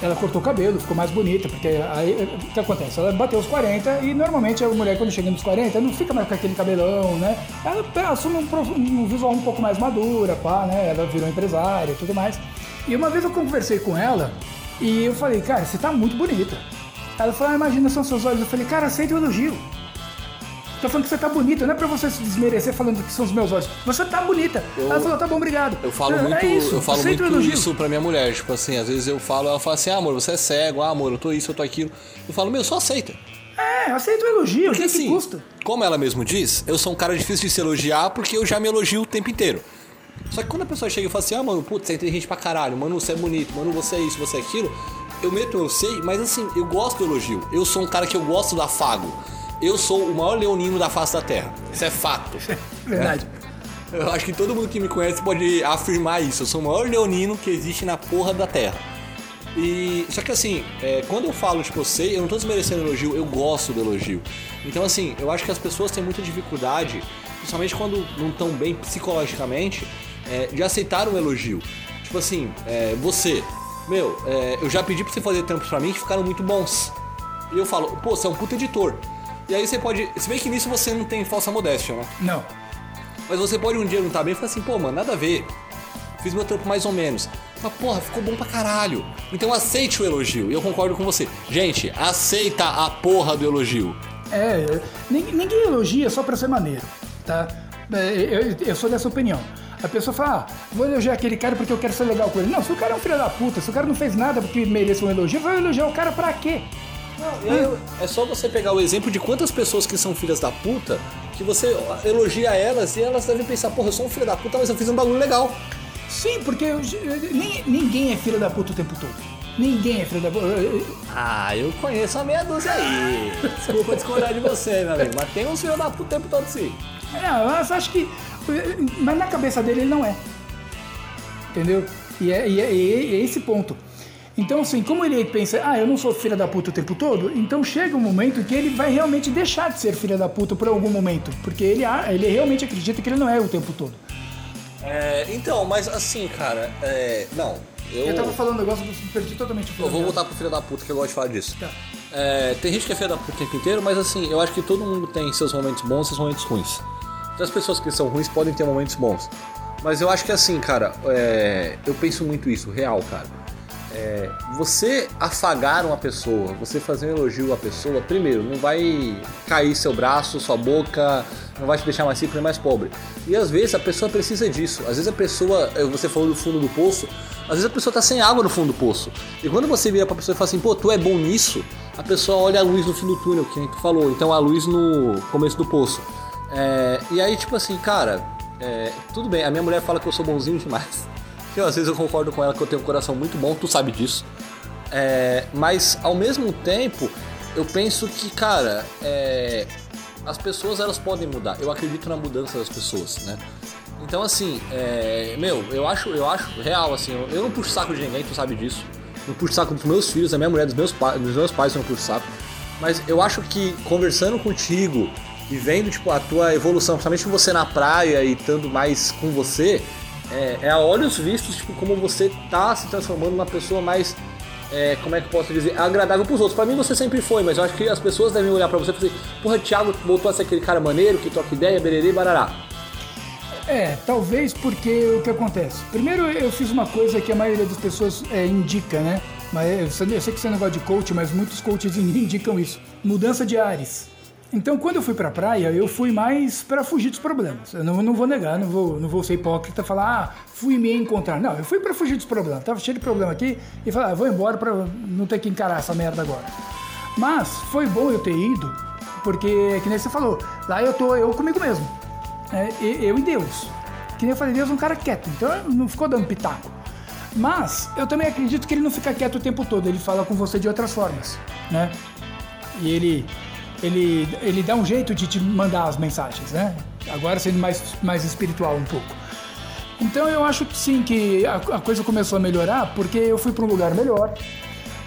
ela cortou o cabelo, ficou mais bonita, porque aí o que acontece? Ela bateu os 40 e normalmente a mulher, quando chega nos 40, não fica mais com aquele cabelão, né? Ela, assume um, um visual um pouco mais madura, pá, né? Ela virou empresária e tudo mais. E uma vez eu conversei com ela e eu falei, cara, você tá muito bonita. Ela falou, ah, imagina, são seus olhos. Eu falei, cara, aceita o elogio. Tô falando que você tá bonita, não é pra você se desmerecer falando que são os meus olhos. Você tá bonita. Ela falou, tá bom, obrigado. Eu falo É, muito, é isso, eu falo o muito elogio. isso pra minha mulher, tipo assim, às vezes eu falo, ela fala assim, ah, amor, você é cego, ah, amor, eu tô isso, eu tô aquilo. Eu falo, meu, só aceita. É, aceita o elogio, o Porque que, que assim, custa? como ela mesmo diz, eu sou um cara difícil de se elogiar porque eu já me elogio o tempo inteiro. Só que quando a pessoa chega e fala assim, ah, mano, putz, você é inteligente pra caralho, mano, você é bonito, mano, você é isso, você é aquilo, eu meto, eu sei, mas assim, eu gosto do elogio. Eu sou um cara que eu gosto do afago. Eu sou o maior leonino da face da terra. Isso é fato. [laughs] Verdade. Eu acho que todo mundo que me conhece pode afirmar isso. Eu sou o maior leonino que existe na porra da terra. E só que assim, é, quando eu falo tipo, eu sei, eu não tô desmerecendo elogio, eu gosto do elogio. Então assim, eu acho que as pessoas têm muita dificuldade, principalmente quando não estão bem psicologicamente, é, de aceitar um elogio. Tipo assim, é, você, meu, é, eu já pedi pra você fazer trampos pra mim que ficaram muito bons. E eu falo, pô, você é um puta editor. E aí você pode. Se bem que nisso você não tem falsa modéstia, né? Não. Mas você pode um dia não estar bem e falar assim, pô, mano, nada a ver. Fiz meu trampo mais ou menos. Mas, porra, ficou bom pra caralho. Então aceite o elogio. E eu concordo com você. Gente, aceita a porra do elogio. É, nin- ninguém elogia só pra ser maneiro, tá? É, Eu, eu sou dessa opinião. A pessoa fala, ah, vou elogiar aquele cara porque eu quero ser legal com ele. Não, se o cara é um filho da puta, se o cara não fez nada porque mereça um elogio, vai elogiar o cara pra quê? E aí, é só você pegar o exemplo de quantas pessoas que são filhas da puta que você elogia elas e elas devem pensar, porra, eu sou um filho da puta, mas eu fiz um bagulho legal. Sim, porque eu- nem- ninguém é filho da puta o tempo todo. Ninguém é filho da puta. Ah, eu conheço a meia dúzia aí. Desculpa discordar de você, meu amigo, mas tem uns filhos da puta o tempo todo sim. É, eu acho que. Mas na cabeça dele ele não é. Entendeu? E é, e é- e é esse ponto. Então, assim, como ele pensa, ah, eu não sou filha da puta o tempo todo, então chega um momento que ele vai realmente deixar de ser filha da puta por algum momento. Porque ele, ele realmente acredita que ele não é o tempo todo. É, então, mas assim, cara, é, não, eu, Eu tava falando um negócio, eu perdi totalmente o fio eu vou da voltar pro filho da puta que eu gosto de falar disso. Tá. É, tem gente que é filho da puta o tempo inteiro, mas assim, eu acho que todo mundo tem seus momentos bons e seus momentos ruins. Então as pessoas que são ruins podem ter momentos bons. Mas eu acho que assim, cara, é, eu penso muito isso, real, cara. É, você afagar uma pessoa, você fazer um elogio à pessoa, primeiro, não vai cair seu braço, sua boca, não vai te deixar mais nem mais pobre. E às vezes a pessoa precisa disso. Às vezes a pessoa, eh, você falou do fundo do poço, às vezes a pessoa tá sem água no fundo do poço. E quando você vira pra pessoa e fala assim, pô, tu é bom nisso, a pessoa olha a luz no fim do túnel, que nem tu falou, então a luz no começo do poço. É, e aí, tipo assim, cara, é, tudo bem, a minha mulher fala que eu sou bonzinho demais. Eu, às vezes eu concordo com ela que eu tenho um coração muito bom, tu sabe disso. É, mas ao mesmo tempo, eu penso que, cara, é, as pessoas elas podem mudar. Eu acredito na mudança das pessoas, né? Então assim, é, meu, eu acho, eu acho real assim. Eu, eu não puxo saco de ninguém, tu sabe disso. Não puxo saco dos meus filhos, da minha mulher, dos meus, pa dos meus pais, eu não puxo saco. Mas eu acho que conversando contigo e vendo tipo a tua evolução, principalmente você na praia e estando mais com você, é, é a olhos vistos tipo como você tá se transformando numa pessoa mais é, como é que eu posso dizer, agradável pros outros. Pra mim você sempre foi, mas eu acho que as pessoas devem olhar pra você e falar assim, porra, Thiago voltou a ser aquele cara maneiro, que troca ideia, bererê, barará. É, talvez porque o que acontece? Primeiro, eu fiz uma coisa que a maioria das pessoas é, indica, né? Mas eu sei que você é negócio de coach, mas muitos coaches [laughs] indicam isso. Mudança de ares. Então, quando eu fui pra praia, eu fui mais pra fugir dos problemas. Eu não, não vou negar, não vou, não vou ser hipócrita e falar, ah, fui me encontrar. Não, eu fui pra fugir dos problemas. Tava cheio de problema aqui e falar, ah, vou embora pra não ter que encarar essa merda agora. Mas foi bom eu ter ido, porque, que nem você falou, lá eu tô eu comigo mesmo. É, eu e Deus. Que nem eu falei, Deus é um cara quieto, então não ficou dando pitaco. Mas eu também acredito que ele não fica quieto o tempo todo, ele fala com você de outras formas, né? E ele, ele, ele dá um jeito de te mandar as mensagens, né? Agora sendo mais, mais espiritual um pouco. Então eu acho que sim, que a, a coisa começou a melhorar porque eu fui para um lugar melhor.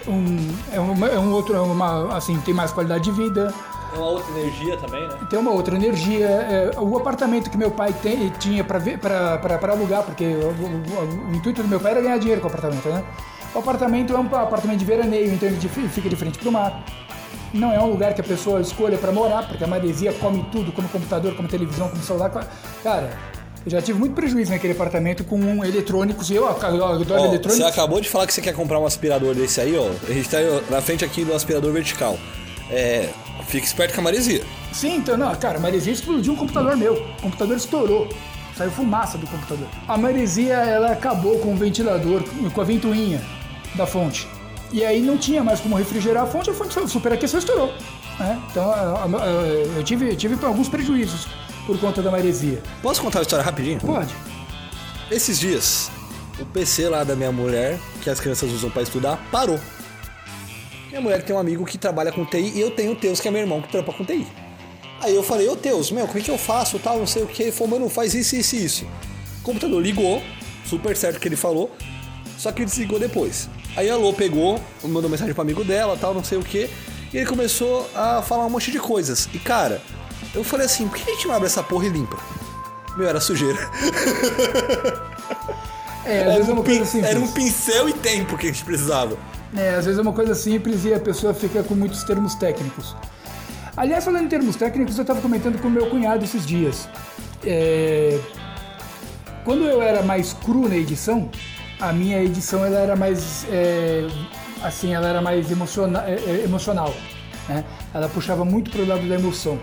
Um, é, uma, é um outro, é uma, assim, tem mais qualidade de vida, É uma outra energia também, né? tem uma outra energia. é, o apartamento que meu pai tem, tinha para alugar, porque o, o- o intuito do meu pai era ganhar dinheiro com o apartamento, né? O apartamento é um apartamento de veraneio, então ele fica de frente para o mar. Não é um lugar que a pessoa escolha para morar, porque a maresia come tudo, come computador, come televisão, come celular. Cara, eu já tive muito prejuízo naquele apartamento com um eletrônicos. E eu, eu adoro você eletrônicos. acabou de falar que você quer comprar um aspirador desse aí, ó. A gente tá na frente aqui do aspirador vertical. É, fique esperto com a maresia. Sim, então, não, cara, a maresia explodiu um computador meu. O computador estourou. Saiu fumaça do computador. A maresia, ela acabou com o ventilador, com a ventoinha da fonte. E aí não tinha mais como refrigerar a fonte, a fonte superaqueceu e estourou. né? Então, a- a- a- eu tive, tive alguns prejuízos por conta da maresia. Posso contar uma história rapidinho? Pode. Esses dias, o PC lá da minha mulher, que as crianças usam pra estudar, parou. Minha mulher tem um amigo que trabalha com TI e eu tenho o Teus, que é meu irmão, que trampa com TI. Aí eu falei, ô Teus, meu, como é que eu faço, tal, não sei o que. Ele falou, mano, faz isso, isso e isso. O computador ligou, super certo o que ele falou, só que ele desligou depois. Aí a Lô pegou, mandou mensagem pro amigo dela, tal, não sei o que, e ele começou a falar um monte de coisas. E cara, eu falei assim, por que a gente não abre essa porra e limpa? Meu, era sujeira. [laughs] É, às vezes é uma coisa simples. era um pincel e tempo que a gente precisava. É, às vezes é uma coisa simples e a pessoa fica com muitos termos técnicos. Aliás, falando em termos técnicos, eu estava comentando com o meu cunhado esses dias. É, Quando eu era mais cru na edição, a minha edição ela era mais é, assim, ela era mais emociona, é, é, emocional, né? Ela puxava muito pro lado da emoção.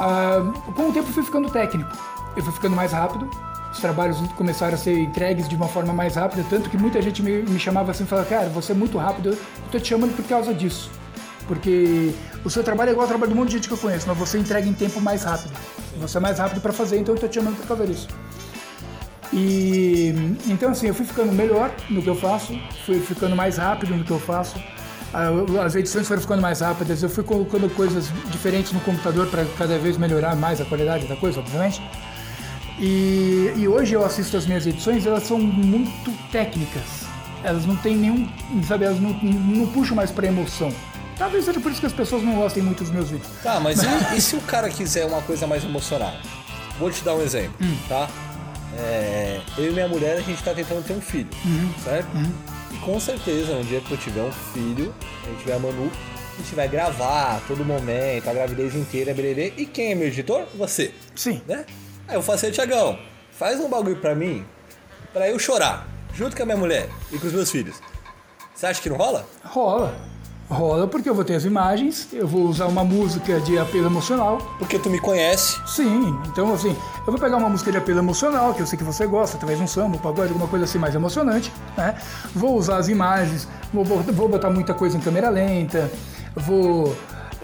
Ah, com o tempo eu fui ficando técnico, eu fui ficando mais rápido, os trabalhos começaram a ser entregues de uma forma mais rápida, tanto que muita gente me, me chamava assim e falava, cara, você é muito rápido, eu tô te chamando por causa disso. Porque o seu trabalho é igual ao trabalho um monte de gente que eu conheço, mas você entrega em tempo mais rápido. Você é mais rápido para fazer, então eu tô te chamando por causa disso. E então assim, eu fui ficando melhor no que eu faço, fui ficando mais rápido no que eu faço. Ah, As edições foram ficando mais rápidas, eu fui colocando coisas diferentes no computador para cada vez melhorar mais a qualidade da coisa, obviamente. E, e hoje eu assisto as minhas edições, elas são muito técnicas. Elas não têm nenhum, sabe, elas não, não puxam mais para emoção. Talvez seja por isso que as pessoas não gostem muito dos meus vídeos. Tá, mas [laughs] e, e se o cara quiser uma coisa mais emocional? Vou te dar um exemplo, Hum. tá? É, eu e minha mulher, a gente tá tentando ter um filho, Uhum. certo? E com certeza, um dia que eu tiver um filho, a gente tiver a Manu, a gente vai gravar todo momento, a gravidez inteira, bererê. E quem é meu editor? Você, Sim. né? Aí eu falo assim, Tiagão, faz um bagulho pra mim, pra eu chorar, junto com a minha mulher e com os meus filhos. Você acha que não rola? Rola. Rola porque eu vou ter as imagens, eu vou usar uma música de apelo emocional. Porque tu me conhece, Sim, então assim, eu vou pegar uma música de apelo emocional, que eu sei que você gosta, talvez um samba, um pagode, alguma coisa assim mais emocionante, né? Vou usar as imagens, vou, vou, botar muita coisa em câmera lenta, vou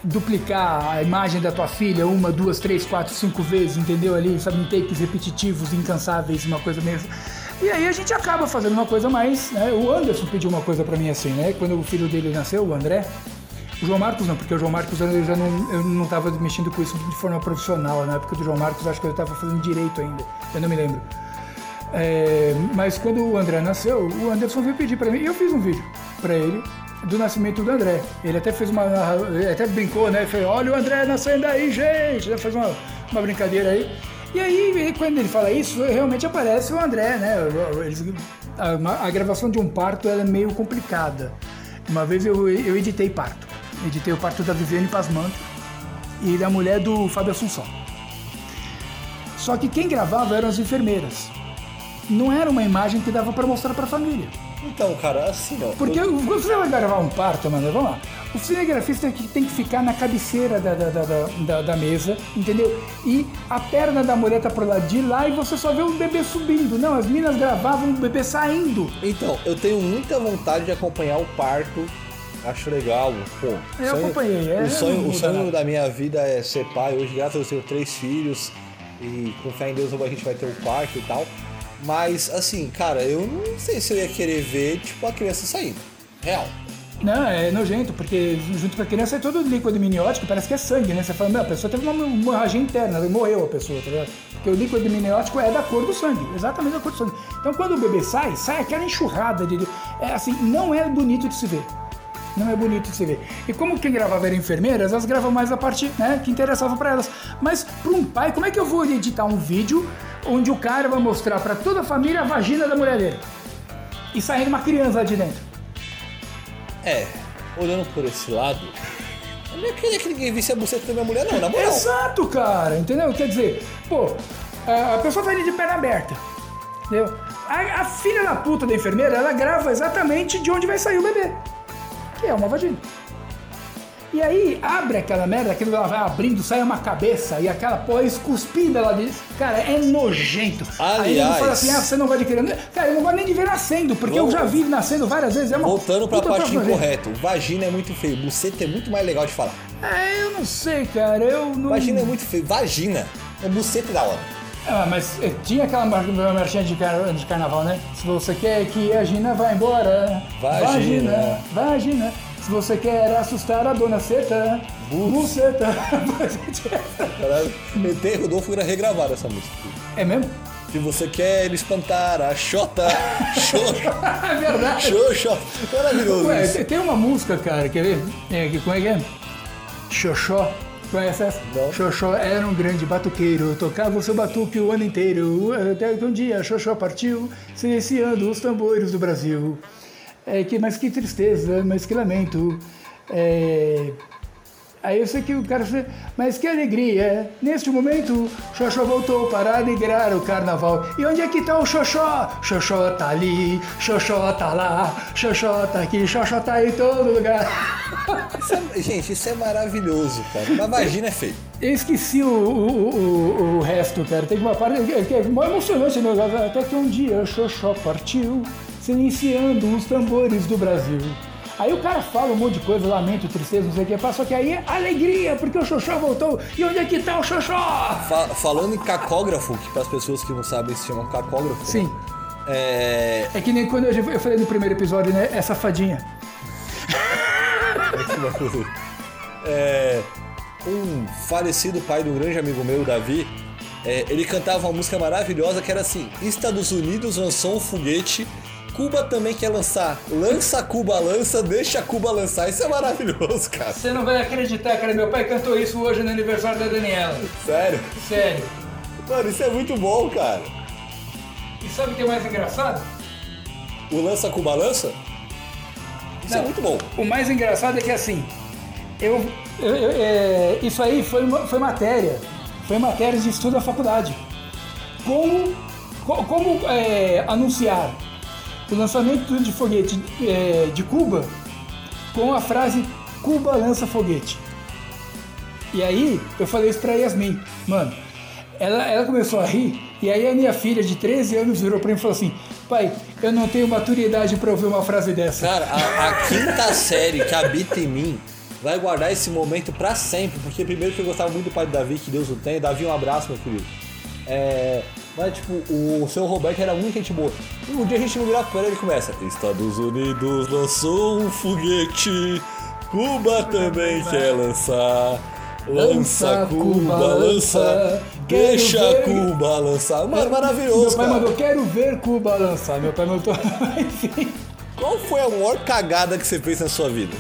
duplicar a imagem da tua filha uma, duas, três, quatro, cinco vezes, entendeu? Ali, sabe, em takes repetitivos, incansáveis, uma coisa mesmo. E aí a gente acaba fazendo uma coisa mais, né? O Anderson pediu uma coisa pra mim assim, né? Quando o filho dele nasceu, o André, o João Marcos não, porque o João Marcos eu já não, eu não tava mexendo com isso de forma profissional. Na época do João Marcos, acho que eu estava fazendo direito ainda, eu não me lembro. É, mas quando o André nasceu, o Anderson veio pedir para mim, e eu fiz um vídeo para ele do nascimento do André. Ele até fez uma. Até brincou, né? Ele Olha o André nascendo aí, gente! Ele fez uma, uma brincadeira aí. E aí, quando ele fala isso, realmente aparece o André, né? Eles- a, a gravação de um parto ela é meio complicada. Uma vez eu, eu editei parto. Editei o parto da Viviane Pasmanto e da mulher do Fábio Assunção. Só que quem gravava eram as enfermeiras. Não era uma imagem que dava para mostrar para a família. Então, cara, assim, ó. Porque eu- você vai gravar um parto, mano, vamos lá. O cinegrafista que tem que ficar na cabeceira da, da, da, da- mesa, entendeu? E a perna da mulher tá pro lado de lá e você só vê o bebê subindo. Não, as minas gravavam o bebê saindo. Então, eu tenho muita vontade de acompanhar o parto. Acho legal, pô. Eu acompanhei, é, o sonho, o sonho da minha vida é ser pai. Hoje, graças a Deus, eu tenho três filhos. E com fé em Deus, a gente vai ter o quarto e tal. Mas, assim, cara, eu não sei se eu ia querer ver, tipo, a criança saindo. Real. Não, é nojento, porque junto com a criança é todo líquido amniótico, parece que é sangue, né? Você fala, meu, a pessoa teve uma hemorragia interna, morreu a pessoa, tá ligado? Porque o líquido amniótico é da cor do sangue, exatamente da cor do sangue. Então quando o bebê sai, sai aquela enxurrada de. É assim, não é bonito de se ver. Não é bonito de se ver. E como quem gravava era enfermeiras, elas gravam mais a parte né, que interessava pra elas. Mas para um pai, como é que eu vou editar um vídeo onde o cara vai mostrar pra toda a família a vagina da mulher dele? E saindo uma criança lá de dentro? É, olhando por esse lado, eu não queria que ninguém visse a buceta da minha mulher, não, na moral. Exato, cara, entendeu? Quer dizer, pô, a a pessoa tá ali de perna aberta, entendeu? A, a filha da puta da enfermeira, ela grava exatamente de onde vai sair o bebê, que é uma vagina. E aí abre aquela merda, aquilo ela vai abrindo, sai uma cabeça e aquela porra escuspida lá dentro. Cara, é nojento. aí ele Aliás- fala assim: ah, você não gosta de criança. Cara, eu não gosto nem de ver nascendo, porque eu Vamos- já vi nascendo várias vezes. É uma Voltando pra parte incorreta. Vagina é muito feio, buceta é muito mais legal de falar. É, eu não sei, cara, eu não. Vagina é muito feio. Vagina é buceta da hora. Ah, mas eh, tinha aquela mar- marchinha de, car- de carnaval, né? Se você quer que a Gina vá embora, Vagina. vagina, vagina. Se você quer assustar a dona Seta, buceta. [laughs] Caralho, ET e Rodolfo era regravada essa música. é mesmo? Se você quer espantar a Xota, Xoxa, [laughs] É verdade. Xoxa. Maravilhoso Ué, isso. te- tem uma música, cara, quer ver? É, que- como é que é? Xoxó. Conhece essa? Não. Xoxó era um grande batuqueiro, tocava o seu batuque o ano inteiro. Até que um dia Xoxó partiu, silenciando os tambores do Brasil. É, que, mas que tristeza, mas que lamento. É, Aí eu sei que o cara mas que alegria, neste momento, Xoxó voltou para alegrar o carnaval. E onde é que tá o Xoxó? Xoxó tá ali, Xoxó tá lá, Xoxó tá aqui, Xoxó tá em todo lugar. [laughs] Isso é- gente, isso é maravilhoso, cara. Uma vagina é feio. Eu esqueci o, o, o, o resto, cara. Tem uma parte que que é mó emocionante negócio. Até que um dia o Xoxó partiu, silenciando os tambores do Brasil. Aí o cara fala um monte de coisa, lamento, tristeza, não sei o que, só que aí é alegria, porque o Xoxó voltou. E onde é que tá o Xoxó? Fa- falando em cacógrafo, que para as pessoas que não sabem se chama cacógrafo. Sim. É. É que nem quando eu, eu falei no primeiro episódio, né? Essa fadinha. [laughs] é, um falecido pai de um grande amigo meu, Davi, é, ele cantava uma música maravilhosa que era assim: Estados Unidos lançou um foguete, Cuba também quer lançar. Lança Cuba, lança, deixa Cuba lançar. Isso é maravilhoso, cara. Você não vai acreditar, cara. Meu pai cantou isso hoje no aniversário da Daniela. Sério. Sério. Mano, isso é muito bom, cara. E sabe o que é mais engraçado? O lança Cuba lança? Isso é Não. muito bom. O mais engraçado é que assim, eu, eu- eu- é, isso aí foi, foi matéria, foi matéria de estudo da faculdade. Como, co- como é, anunciar o lançamento de foguete é, de Cuba com a frase Cuba lança foguete. E aí eu falei isso pra Yasmin, mano, ela, ela começou a rir, e aí a minha filha de 13 anos virou pra mim e falou assim, pai, eu não tenho maturidade pra ouvir uma frase dessa. Cara, a, a quinta [laughs] série que habita em mim vai guardar esse momento pra sempre. Porque primeiro que eu gostava muito do pai do Davi, que Deus o tenha. Davi, um abraço, meu querido. É, mas, tipo, o seu Roberto era muito gente boa. E um dia a gente não virar pra ele, ele começa. Estados Unidos lançou um foguete, Cuba também quer lançar. Lança, Cuba, lança, deixa Cuba lançar. Mano, maravilhoso, Meu pai cara. mandou, quero ver Cuba lançar. Meu pai mandou. [laughs] Enfim. Qual foi a maior cagada que você fez na sua vida?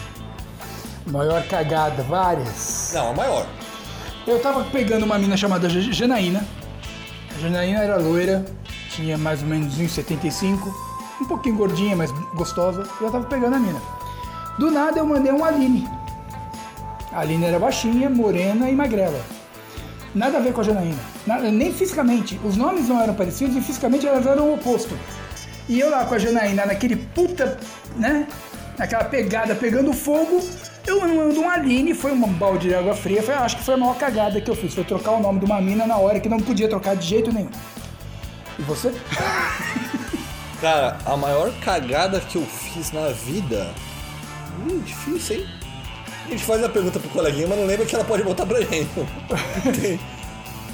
Maior cagada, várias. Não, a maior. Eu tava pegando uma mina chamada Ja- Janaína. A Janaína era loira, tinha mais ou menos 1,75, um pouquinho gordinha, mas gostosa. E eu tava pegando a mina. Do nada eu mandei um Aline. A Aline era baixinha, morena e magrela. Nada a ver com a Janaína. Nada- nem fisicamente. Os nomes não eram parecidos e fisicamente elas eram o oposto. E eu lá com a Janaína, naquele puta, né? Naquela pegada, pegando fogo, eu mando um Aline, foi um balde de água fria. Foi, acho que foi a maior cagada que eu fiz. Foi trocar o nome de uma mina na hora que não podia trocar de jeito nenhum. E você? [laughs] Cara, a maior cagada que eu fiz na vida. Hum, difícil, hein? A gente faz a pergunta pro coleguinha, mas não lembra que ela pode botar pra gente. [laughs]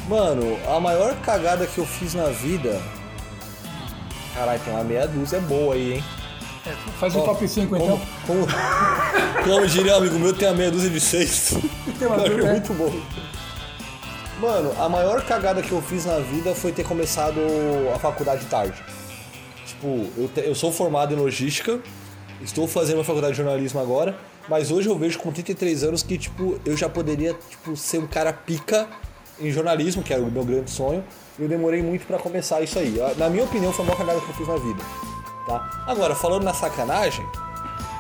Mano, a maior cagada que eu fiz na vida. Caralho, tem uma meia dúzia boa aí, hein? Faz um top 5 então. Como, [laughs] como, diria um amigo meu, tem a meia dúzia de seis. [laughs] Tem uma acho dúvida, né? muito bom. Mano, a maior cagada que eu fiz na vida foi ter começado a faculdade tarde. Tipo, eu, te- eu sou formado em logística, estou fazendo uma faculdade de jornalismo agora, mas hoje eu vejo com 33 anos que, tipo, eu já poderia, tipo, ser um cara pica em jornalismo, que era o meu grande sonho, e eu demorei muito pra começar isso aí. Na minha opinião, foi a maior cagada que eu fiz na vida, tá? Agora, falando na sacanagem,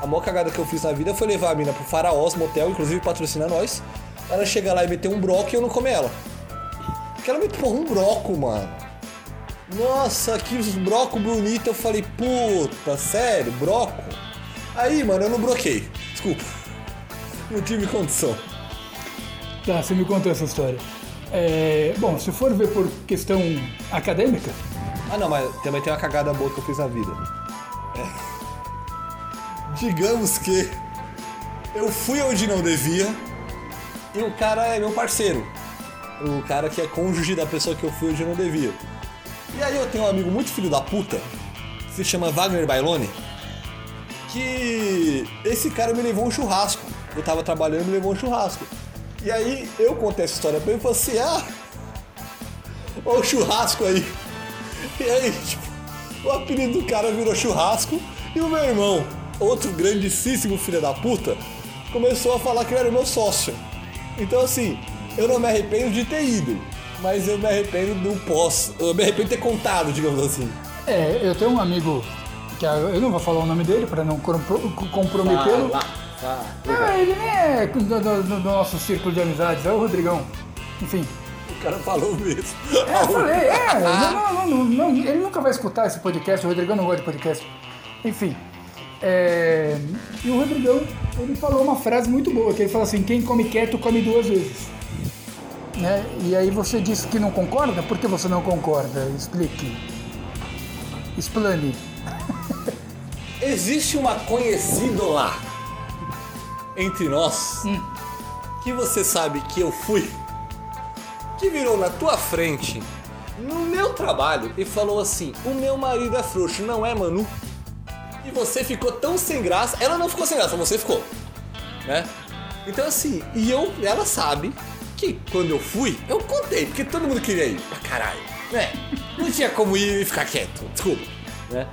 a maior cagada que eu fiz na vida foi levar a mina pro Faraós Motel, inclusive patrocina nós. Ela chega lá e meter um broco e eu não comer ela. Porque ela me porra um broco, mano. Nossa, que broco bonito. Eu falei, puta, sério, broco? Aí, mano, eu não broquei. Desculpa. Não tive condição. Tá, você me contou essa história. É, bom, se for ver por questão acadêmica, Ah, não, mas também tem uma cagada boa que eu fiz na vida. [laughs] Digamos que eu fui onde não devia e o cara é meu parceiro. O cara que é cônjuge da pessoa que eu fui onde não devia. E aí eu tenho um amigo muito filho da puta, que se chama Wagner Bailone, que esse cara me levou um churrasco. Eu tava trabalhando e me levou um churrasco. E aí eu contei essa história pra ele e falei assim, ah, olha o churrasco aí. [laughs] E aí, tipo, o apelido do cara virou churrasco e o meu irmão, outro grandíssimo filho da puta, começou a falar que ele era o meu sócio. Então assim, eu não me arrependo de ter ido, mas eu me arrependo do pós. Eu me arrependo de ter contado, digamos assim. é, eu tenho um amigo que ah, eu não vou falar o nome dele para não compro- comprometê-lo. Ah, ele nem é É, do, do- do nosso círculo de amizades, é o Rodrigão. Enfim. O cara falou mesmo. É, eu falei, é, [laughs] não, não, não, ele nunca vai escutar esse podcast, o Rodrigão não gosta de podcast. Enfim. é, e o Rodrigão, ele falou uma frase muito boa, que ele fala assim, quem come quieto come duas vezes. Né? E aí você disse que não concorda? Por que você não concorda? Explique. Explane. [laughs] Existe uma conhecida lá entre nós que você sabe que eu fui, que virou na tua frente no meu trabalho e falou assim: O meu marido é frouxo, não é, Manu? E você ficou tão sem graça. Ela não ficou sem graça, você ficou, né? Então assim, e eu, ela sabe que quando eu fui, eu contei, porque todo mundo queria ir pra caralho, né? Não tinha como ir e ficar quieto, desculpa, né?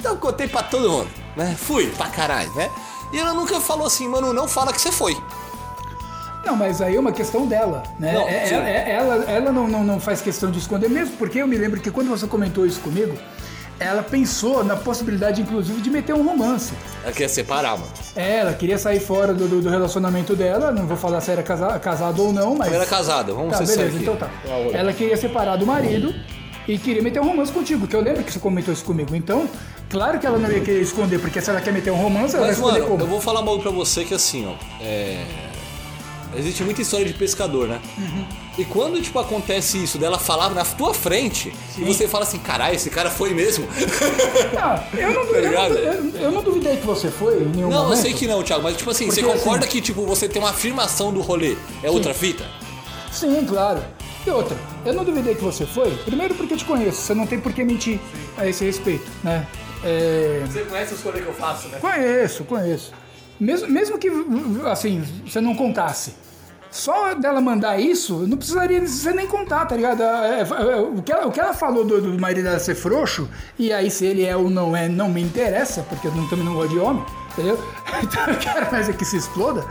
Então contei pra todo mundo, né? Fui pra caralho, né? E ela nunca falou assim, mano, não fala que você foi. Não, mas aí é uma questão dela, né? Não, É- sim. é- ela ela não, não, não faz questão de esconder, mesmo porque eu me lembro que quando você comentou isso comigo, ela pensou na possibilidade, inclusive, de meter um romance. Ela queria separar, mano. É, ela queria sair fora do, do- do relacionamento dela, não vou falar se era casa, casado ou não, mas. Eu era casada, vamos Tá, ser beleza, então aqui. tá. Ah. Ela queria separar do marido e queria meter um romance contigo, que eu lembro que você comentou isso comigo. Então, claro que ela não ia querer esconder, porque se ela quer meter um romance, ela Mas, vai esconder mano, como. eu vou falar um bagulho pra você que assim, ó. É. Existe muita história de pescador, né? Uhum. E quando, tipo, acontece isso dela falar na tua frente e você fala assim, caralho, esse cara foi mesmo. Ah, eu, não, [laughs] Tá eu, não, eu, eu não duvidei que você foi em nenhum Não, eu momento. sei que não, Thiago, mas tipo assim, Porque, você concorda assim- que, tipo, você tem uma afirmação do rolê é outra fita? Sim, claro. E outra, eu não duvidei que você foi, primeiro porque eu te conheço, você não tem por que mentir a esse respeito, né? É, Você conhece os rolês que eu faço, né? Conheço, conheço. Mesmo, mesmo que, assim, você não contasse. Só dela mandar isso, não precisaria você nem contar, tá ligado? É, é, é, o, que ela, o que ela falou do, do marido dela ser frouxo, e aí se ele é ou não é, não me interessa, porque eu também não gosto de homem, entendeu? [laughs] Então eu quero mais é que se exploda.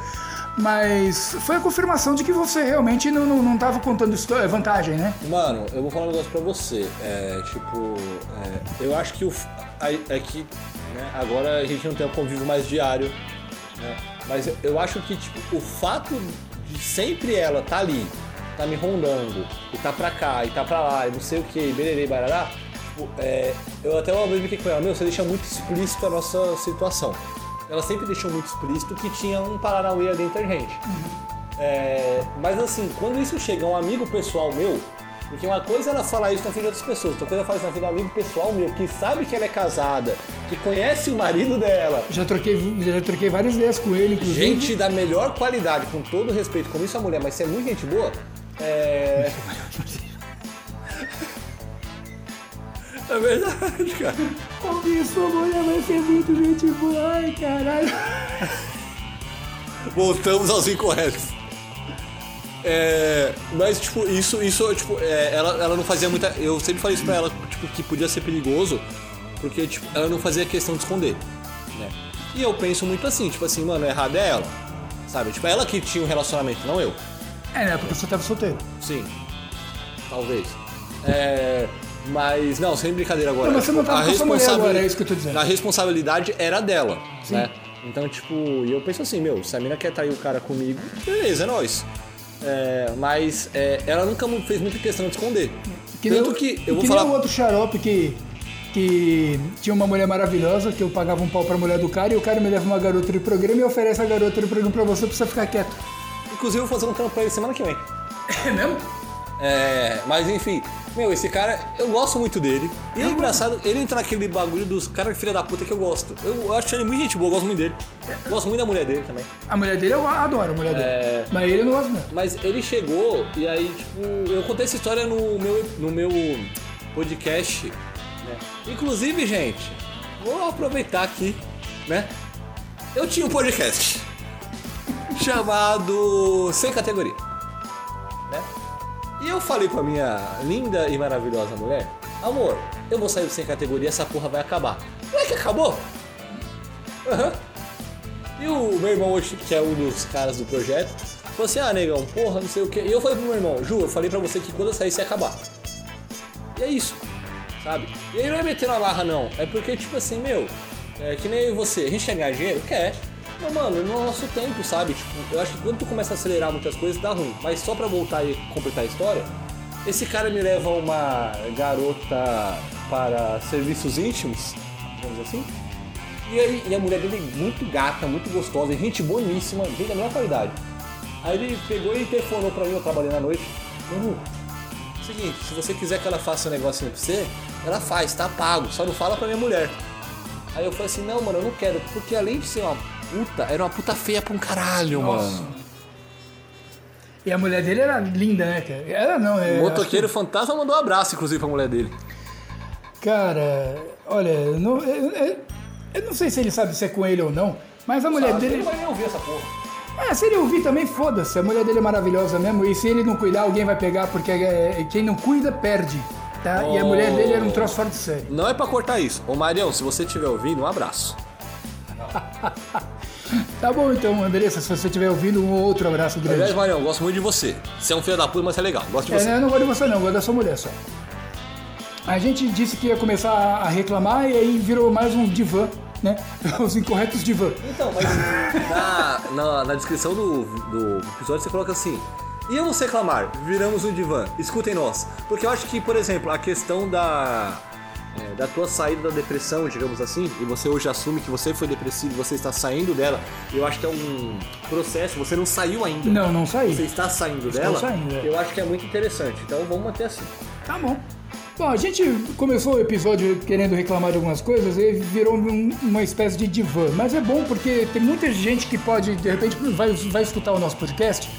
Mas foi a confirmação de que você realmente não, não, não tava contando histó- vantagem, né? Mano, eu vou falar um negócio pra você. É, tipo, é, eu acho que o. É que né, agora a gente não tem um convívio mais diário, né? Mas eu- acho que, tipo, o fato de sempre ela tá ali, tá me rondando, e tá pra cá, e tá pra lá, e não sei o que, bererê, barará. Tipo, é, eu até uma vez me com ela, meu, você deixa muito explícito a nossa situação. Ela sempre deixou muito explícito que tinha um Paranauê ali entre a gente. É, mas assim, quando isso chega a um amigo pessoal meu, porque uma coisa é ela falar isso na frente de outras pessoas, outra coisa é ela falar isso na frente de um amigo pessoal meu, que sabe que ela é casada, que conhece o marido dela, Já troquei, já troquei várias ideias com ele, inclusive. gente da melhor qualidade, com todo respeito, como isso é mulher, mas você é muito gente boa, é. É verdade, cara. Ouvir sua mulher vai ser muito gente boa, ai caralho. Voltamos aos incorretos. É, mas, tipo, isso, isso tipo, é, ela, ela não fazia muita. Eu sempre falei isso pra ela, tipo, que podia ser perigoso, porque, tipo, ela não fazia questão de esconder. Né? E eu penso muito assim, tipo assim, mano, errado é ela. Sabe? Tipo, ela que tinha um relacionamento, não eu. É, né? Porque você tava solteiro. Sim. Talvez. É, mas, não, sem brincadeira agora. Não, mas você não tava a responsabili- agora, é isso que eu tô dizendo. A responsabilidade era dela, né? Então, tipo, e eu penso assim, meu, se a mina quer trair o cara comigo, beleza, é nóis. É, mas é, ela nunca fez muita questão de esconder. Que Tanto nem, que eu vou que falar. nem o outro xarope que, que tinha uma mulher maravilhosa, que eu pagava um pau pra mulher do cara, e o cara me leva uma garota de programa e oferece a garota de programa pra você pra você ficar quieto. Inclusive, eu vou fazer um trampo pra ele semana que vem. É mesmo? É, mas enfim, meu, esse cara, eu gosto muito dele. E é engraçado, ele entra naquele bagulho dos caras filha da puta que eu gosto. Eu acho ele muito gente boa, eu gosto muito dele. Gosto muito da mulher dele também. A mulher dele eu adoro, a mulher dele. É. Mas ele eu não gosto mesmo. Mas ele chegou e aí, tipo, eu contei essa história no meu, no meu podcast. Né? Inclusive, gente, vou aproveitar aqui, né? Eu tinha um podcast [laughs] chamado Sem Categoria. Né? Eu falei pra minha linda e maravilhosa mulher: Amor, eu vou sair Sem Categoria, essa porra vai acabar. Não é que acabou? Aham. E o meu irmão hoje, que é um dos caras do projeto, falou assim, ah, negão, porra, não sei o quê. E eu falei pro meu irmão, Ju, eu falei pra você que quando eu saísse ia acabar. E é isso, sabe? E aí não é meter na barra, não. É porque, tipo assim, meu, é que nem você, a gente quer ganhar dinheiro? Quer. Mas, mano, no nosso tempo, sabe? Tipo, eu acho que quando tu começa a acelerar muitas coisas, dá ruim. Mas só pra voltar e completar a história, esse cara me leva uma garota para serviços íntimos, digamos assim. E, aí, e a mulher dele é muito gata, muito gostosa, gente boníssima, gente da melhor qualidade. Aí ele pegou e telefonou pra mim, eu trabalhei na noite. Seguinte, se você quiser que ela faça um negocinho pra você, ela faz, tá pago, só não fala pra minha mulher. Aí eu falei assim, não, mano, eu não quero, porque além de ser uma puta, era uma puta feia pra um caralho, mano. E a mulher dele era linda, né, cara? Era não, é. O motoqueiro fantasma mandou um abraço, inclusive, pra mulher dele. Cara, olha, eu não, eu, eu- eu não sei se ele sabe se é com ele ou não, mas a mulher Sabe, dele. Ele vai nem ouvir essa porra. É, se ele ouvir também, foda-se. A mulher dele é maravilhosa mesmo. E se ele não cuidar, alguém vai pegar, porque é, quem não cuida, perde. Tá? E a mulher dele era um troço fora de série. Não é pra cortar isso. Ô Marião, se você estiver ouvindo, um abraço. [laughs] Tá bom então, Andressa, se você estiver ouvindo, um outro abraço Aliás, grande. Marião, eu gosto muito de você. Você é um filho da puta, mas você é legal. Gosto de É, você. eu não gosto de você não, eu gosto da sua mulher só. A gente disse que ia começar a reclamar e aí virou mais um divã, né? [laughs] Os incorretos divã. Então, mas na, na, na descrição do, do episódio você coloca assim: íamos reclamar, viramos um divã, escutem nós. Porque eu acho que, por exemplo, a questão da. É, da tua saída da depressão, digamos assim, e você hoje assume que você foi depressivo, você está saindo dela, eu acho que é um processo, você não saiu ainda. Não, não Você saí. está saindo Estou dela, saindo, é. eu acho que é muito interessante. Então vamos manter assim. Tá bom. Bom, a gente começou o episódio querendo reclamar de algumas coisas e virou um- uma espécie de divã. Mas é bom porque tem muita gente que pode, de repente, vai, vai escutar o nosso podcast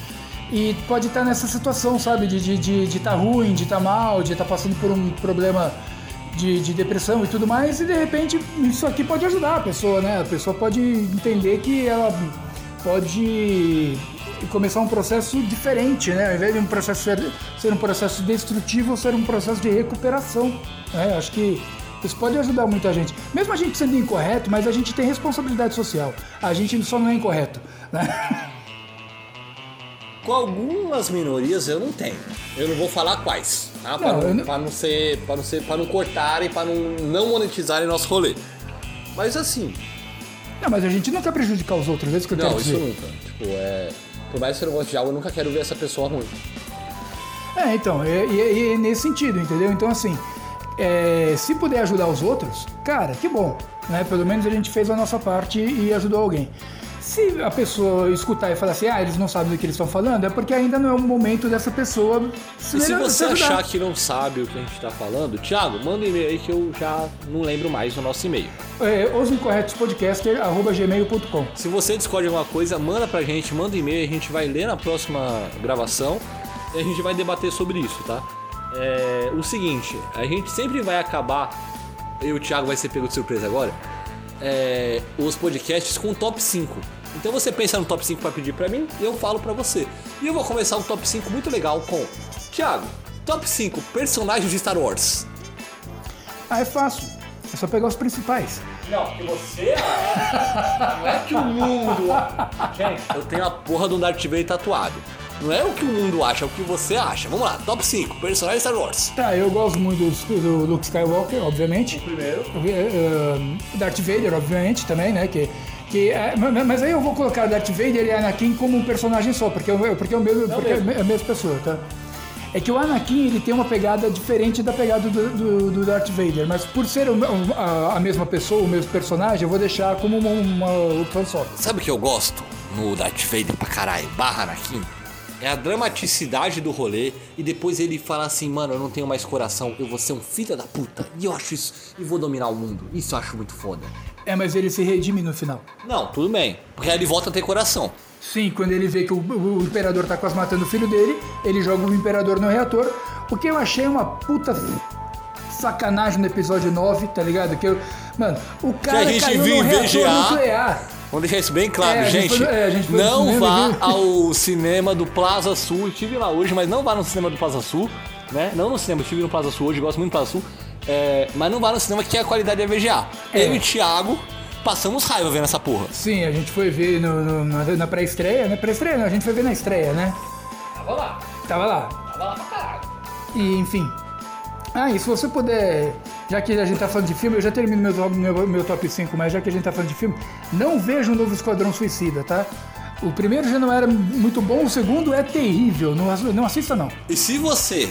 e pode estar nessa situação, sabe? De estar de, de, tá ruim, de estar mal, de estar passando por um problema de, de depressão e tudo mais. E de repente isso aqui pode ajudar a pessoa, né? A pessoa pode entender que ela pode começar um processo diferente, né? Ao invés de um processo ser, ser um processo destrutivo, ser um processo de recuperação. Né? Acho que isso pode ajudar muita gente. Mesmo a gente sendo incorreto, mas a gente tem responsabilidade social. A gente só não é incorreto. Né? [laughs] Com algumas minorias eu não tenho. Eu não vou falar quais, tá? Pra Não, não, não- pra não ser, para não ser, para não cortarem, para não, não monetizarem nosso rolê. Mas assim, Não, mas a gente não quer prejudicar os outros, é isso que eu não, quero isso dizer. nunca. Tipo, é, por mais que eu não goste de algo, eu nunca quero ver essa pessoa ruim. É, então, e, e- e é nesse sentido, entendeu? Então, assim, é, se puder ajudar os outros, cara, que bom, né? Pelo menos a gente fez a nossa parte e ajudou alguém. Se a pessoa escutar e falar assim, ah, eles não sabem do que eles estão falando, é porque ainda não é o momento dessa pessoa se, E se você achar que não sabe o que a gente tá falando, Thiago, manda um e-mail aí que eu já não lembro mais o nosso e-mail. É, osincorretospodcaster.gmail.com Se você discorde alguma coisa, manda pra gente, manda um e-mail, a gente vai ler na próxima gravação e a gente vai debater sobre isso, tá? É, o seguinte, a gente sempre vai acabar, eu e o Thiago vai ser pego de surpresa agora, é, os podcasts com top 5. Então você pensa no top 5 pra pedir pra mim e eu falo pra você. E eu vou começar um top 5 muito legal com Thiago, top 5 personagens de Star Wars. Ah, é fácil. É só pegar os principais. Não, que você [laughs] não é que o mundo. Gente, Eu tenho a porra do Darth Vader tatuado. Não é o que o mundo acha, é o que você acha. Vamos lá, top 5, personagens Star Wars. Tá, eu gosto muito do, do Luke Skywalker, obviamente. primeiro. Uh, Darth Vader, obviamente, também, né? Que, que, é, ma- mas aí eu vou colocar Darth Vader e Anakin como um personagem só, porque, é o- porque, é, o mesmo, porque é a mesma pessoa, tá? É que o Anakin ele tem uma pegada diferente da pegada do, do, do Darth Vader, mas por ser o- a, a mesma pessoa, o mesmo personagem, eu vou deixar como uma, uma opção só. Sabe o que eu gosto no Darth Vader pra caralho, barra Anakin? É a dramaticidade do rolê e depois ele fala assim, mano, eu não tenho mais coração, eu vou ser um filho da puta. E eu acho isso, e vou dominar o mundo. Isso eu acho muito foda. É, mas ele se redime no final. Não, tudo bem, porque aí ele volta a ter coração. Sim, quando ele vê que o, o imperador tá quase matando o filho dele, ele joga o imperador no reator. O que eu achei uma puta sacanagem no episódio 9, tá ligado? Que eu, mano, o cara gente caiu no reator VGA. nuclear. Vamos deixar isso bem claro, É, gente gente. é, não vá [laughs] ao cinema do Plaza Sul. Eu estive lá hoje, mas não vá no cinema do Plaza Sul, né? Não no cinema, eu estive no Plaza Sul hoje, gosto muito do Plaza Sul. É, mas não vá no cinema que a qualidade é VGA. É. Eu e o Thiago passamos raiva vendo essa porra. Sim, a gente foi ver no- no- na, na pré-estreia, né? Pré-estreia não, a gente foi ver na estreia, né? Tava lá. Tava lá. Tava lá pra caralho. E, enfim. Ah, e se você puder já que a gente tá falando de filme, eu já termino meu, meu, meu top 5, mas já que a gente tá falando de filme, não vejo o novo Esquadrão Suicida, tá? O primeiro já não era muito bom, o segundo é terrível. Não, não assista, não. E se você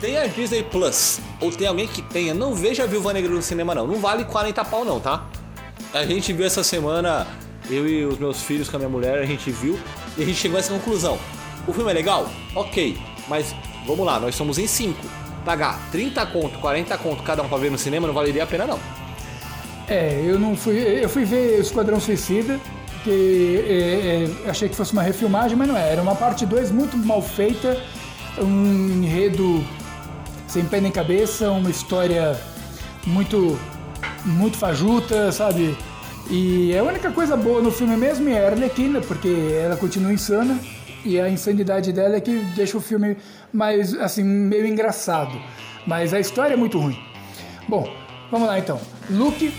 tem a Disney Plus, ou tem alguém que tenha, não veja a Viúva Negra no cinema não. Não vale 40 pau não, tá? A gente viu essa semana, eu e os meus filhos com a minha mulher, a gente viu e a gente chegou a essa conclusão. O filme é legal? Ok, mas vamos lá, nós somos em 5. Pagar 30 conto, 40 conto cada um pra ver no cinema não valeria a pena não. É, eu não fui. Eu fui ver Esquadrão Suicida, que é, é, achei que fosse uma refilmagem, mas não é. Era uma parte 2 muito mal feita, um enredo sem pé nem cabeça, uma história muito, muito fajuta, sabe? E a única coisa boa no filme mesmo é a Arlequina, porque ela continua insana. E a insanidade dela é que deixa o filme mais, assim, meio engraçado. Mas a história é muito ruim. Bom, vamos lá então. Luke,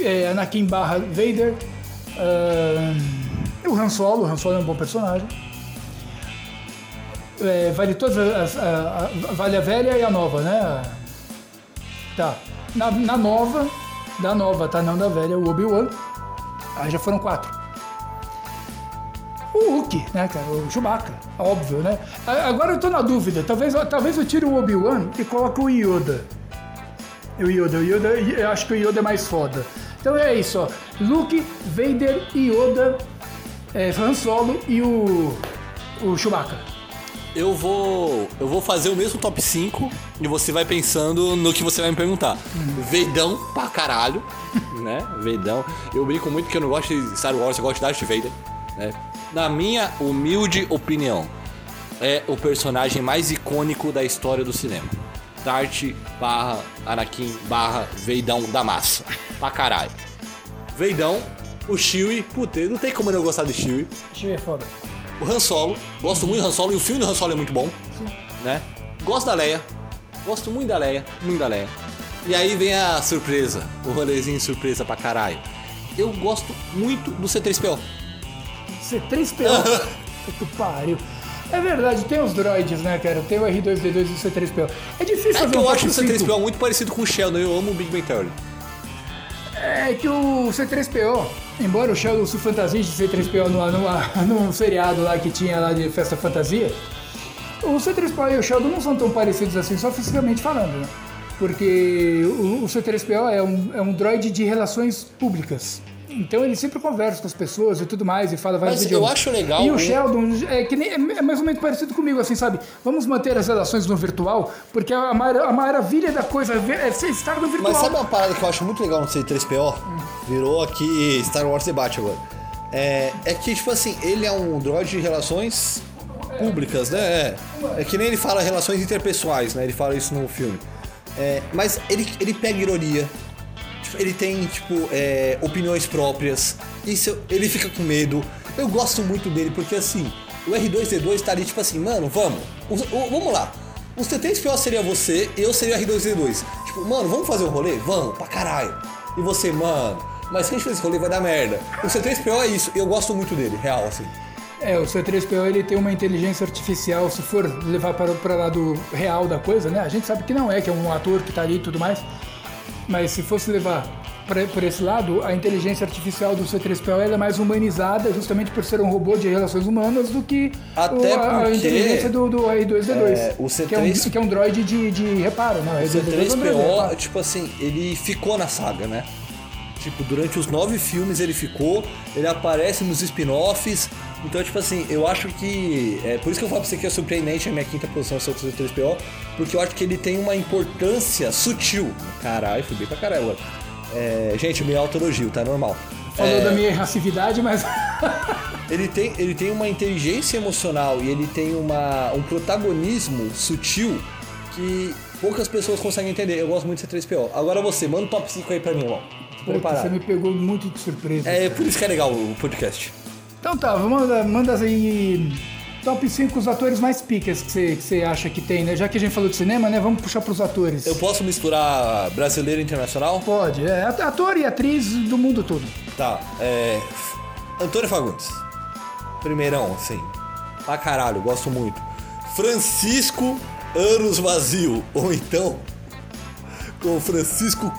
é, Anakin barra Vader, ahn, o Han Solo, o Han Solo é um bom personagem. É, vale todas as, a- a- vale a velha e a nova, né? Tá. Na, na nova, da nova, tá? Não da velha, o Obi-Wan. Aí já foram quatro. O Hulk, né, cara? O Chewbacca, óbvio, né? Agora eu tô na dúvida. Talvez, talvez eu tire o Obi-Wan e coloque o Yoda. O Yoda, o Yoda, eu acho que o Yoda é mais foda. Então é isso, ó. Luke, Vader, Yoda, é, Han Solo e o, o Chewbacca. Eu vou. Eu vou fazer o mesmo top 5 e você vai pensando no que você vai me perguntar. Veidão pra caralho, [laughs] né? Veidão. Eu brinco muito que eu não gosto de Star Wars, eu gosto de Darth Vader, né? Na minha humilde opinião, é o personagem mais icônico da história do cinema. Darth barra Anakin barra Veidão da massa. Pra caralho. Veidão, o Chewie, puta, não tem como eu não gostar do Chewie. Ver, é foda. O Han Solo, gosto muito do Han Solo e o filme do Han Solo é muito bom, né? Gosto da Leia, gosto muito da Leia, muito da Leia. E aí vem a surpresa, o rolezinho surpresa pra caralho. Eu gosto muito do C3PO. C3PO. Puta que pariu. É verdade, tem os droids, né, cara? Tem o R2D2 e o C3PO. É difícil É fazer que um eu acho o 5. C3PO muito parecido com o Sheldon, eu amo o Big Bang Theory. É que o C3PO, embora o Sheldon se fantasia de C3PO numa, numa, [laughs] num seriado lá que tinha lá de festa fantasia, o C3PO e o Sheldon não são tão parecidos assim, só fisicamente falando, né? Porque o, o C3PO é um, é um droid de relações públicas. Então ele sempre conversa com as pessoas e tudo mais e fala vários Mas eu idiomas. acho legal E o Sheldon é, que nem, é mais ou menos parecido comigo, assim, sabe? Vamos manter as relações no virtual, porque a, a maravilha da coisa é estar no virtual. Mas sabe uma parada que eu acho muito legal no C3PO? Virou aqui Star Wars Debate agora. É, é que, tipo assim, ele é um droid de relações públicas, né? É, é que nem ele fala relações interpessoais, né? Ele fala isso no filme. É, mas ele, ele pega ironia. Tipo, ele tem, tipo, é, opiniões próprias. Isso, ele fica com medo. Eu gosto muito dele, porque assim, o R2D2 tá ali, tipo assim, mano, vamos. O- o- vamos lá. O C3PO seria você, eu seria o R2D2. Tipo, mano, vamos fazer um rolê? Vamos, pra caralho. E você, mano, mas se a gente fizer esse rolê vai dar merda. O C3PO é isso, eu gosto muito dele, real, assim. É, o C3PO ele tem uma inteligência artificial, se for levar para o lado real da coisa, né? A gente sabe que não é, que é um ator que tá ali e tudo mais. Mas se fosse levar pra- por esse lado, a inteligência artificial do C3PO ela é mais humanizada, justamente por ser um robô de relações humanas, do que Até o- a, a porque, inteligência do, do R2D2. é, o que, é um, C3 que é um droid de, de reparo, né? O R2D2 é um droid de C3PO, reparo. tipo assim, ele ficou na saga, né? Tipo, durante os nove filmes ele ficou, ele aparece nos spin-offs. Então, tipo assim, eu acho que. É por isso que eu falo pra você que é surpreendente a minha quinta posição ser o C3PO, porque eu acho que ele tem uma importância sutil. Caralho, fui bem pra caralho. É, gente, meio autoelogio, tá normal. Falou É, da minha irracividade, mas. [laughs] ele tem, ele tem uma inteligência emocional e ele tem uma, um protagonismo sutil que poucas pessoas conseguem entender. Eu gosto muito de C3PO. Agora você, manda um top 5 aí pra mim, preparado. você me pegou muito de surpresa. É por isso que é legal o podcast. Então tá, manda, manda aí top 5 os atores mais picas que você, acha que tem, né? Já que a gente falou de cinema, né? Vamos puxar pros atores. Eu posso misturar brasileiro e internacional? Pode, é ator e atriz do mundo todo. Tá, é. Antônio Fagundes. Primeirão, assim. Pra caralho, gosto muito. Francisco Anos Vazio. Ou então. o Francisco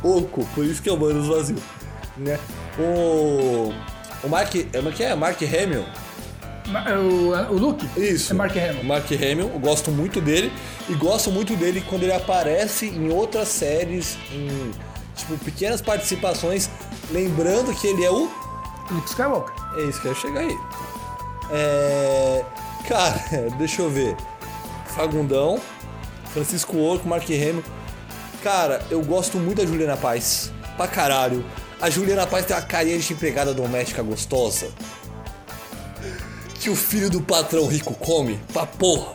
Cuoco, por isso que é o Manos Vazio, né? O o Mark, é que é Mark Hamill. Ma- O, o Luke? Isso. É Mark Hamill. Mark Hamill, eu gosto muito dele e gosto muito dele quando ele aparece em outras séries, em tipo pequenas participações, lembrando que ele é o Luke Skywalker. É isso que eu ia chegar aí. É. Cara, [laughs] deixa eu ver. Fagundão, Francisco Orco, Mark Hamill. Cara, eu gosto muito da Juliana Paz. Pra caralho. A Juliana Paz tem uma carinha de empregada doméstica gostosa. Que o filho do patrão rico come. Pra porra.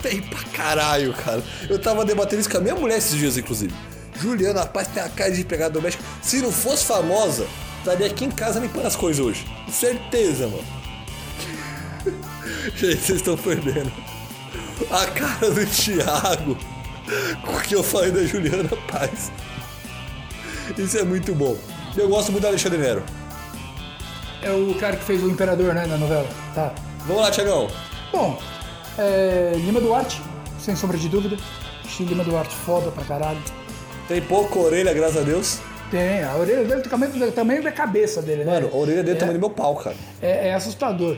Tem pra caralho, cara. Eu tava debatendo isso com a minha mulher esses dias, inclusive. Juliana Paz tem a cara de empregada doméstica. Se não fosse famosa, estaria aqui em casa limpando as coisas hoje. Certeza, mano. [laughs] Gente, vocês estão perdendo. A cara do Thiago com o que eu falei da Juliana Paz. Isso é muito bom. Eu gosto muito da Alexandre Nero. É o cara que fez o Imperador, né, na novela. Tá. Vamos lá, Thiagão. Bom, é, Lima Duarte, sem sombra de dúvida. Achei Lima Duarte foda pra caralho. Tem pouca orelha, graças a Deus. Tem, a orelha dele do tamanho, do tamanho da cabeça dele, né? Mano, a orelha dele é é, tamanho do meu pau, cara. é, é assustador.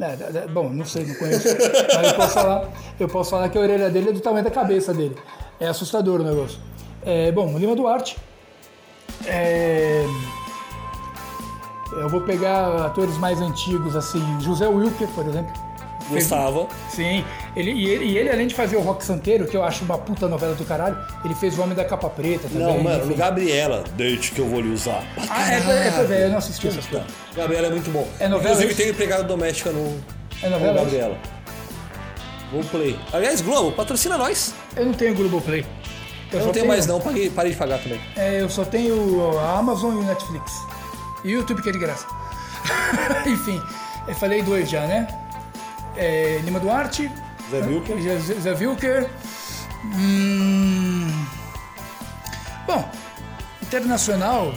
É, é, é, bom, não sei, não conheço. mas eu posso, falar, eu posso falar que a orelha dele é do tamanho da cabeça dele. É assustador o negócio. É, bom, Lima Duarte. É, eu vou pegar atores mais antigos, assim, José Wilker, por exemplo. Fez- Gostava. Sim, ele, e, ele, e ele, além de fazer o Rock Santeiro, que eu acho uma puta novela do caralho, ele fez O Homem da Capa Preta também. Não, mano, no Gabriela, deite que eu vou lhe usar. Ah, é, caralho. é, é, eu não assisti essas coisas. Gabriela é muito bom. É novela Inclusive tem empregada doméstica no, É novela no Gabriela. Vou play. Aliás, Globo, patrocina nós. Eu não tenho Globoplay. Eu, só não tenho mais não, paguei, parei de pagar também. É, eu só tenho a Amazon e o Netflix. E o YouTube que é de graça. [laughs] Enfim, eu falei dois já, né? É, Lima Duarte. Zé Wilker. Zé, Zé Wilker. Hum, bom, internacional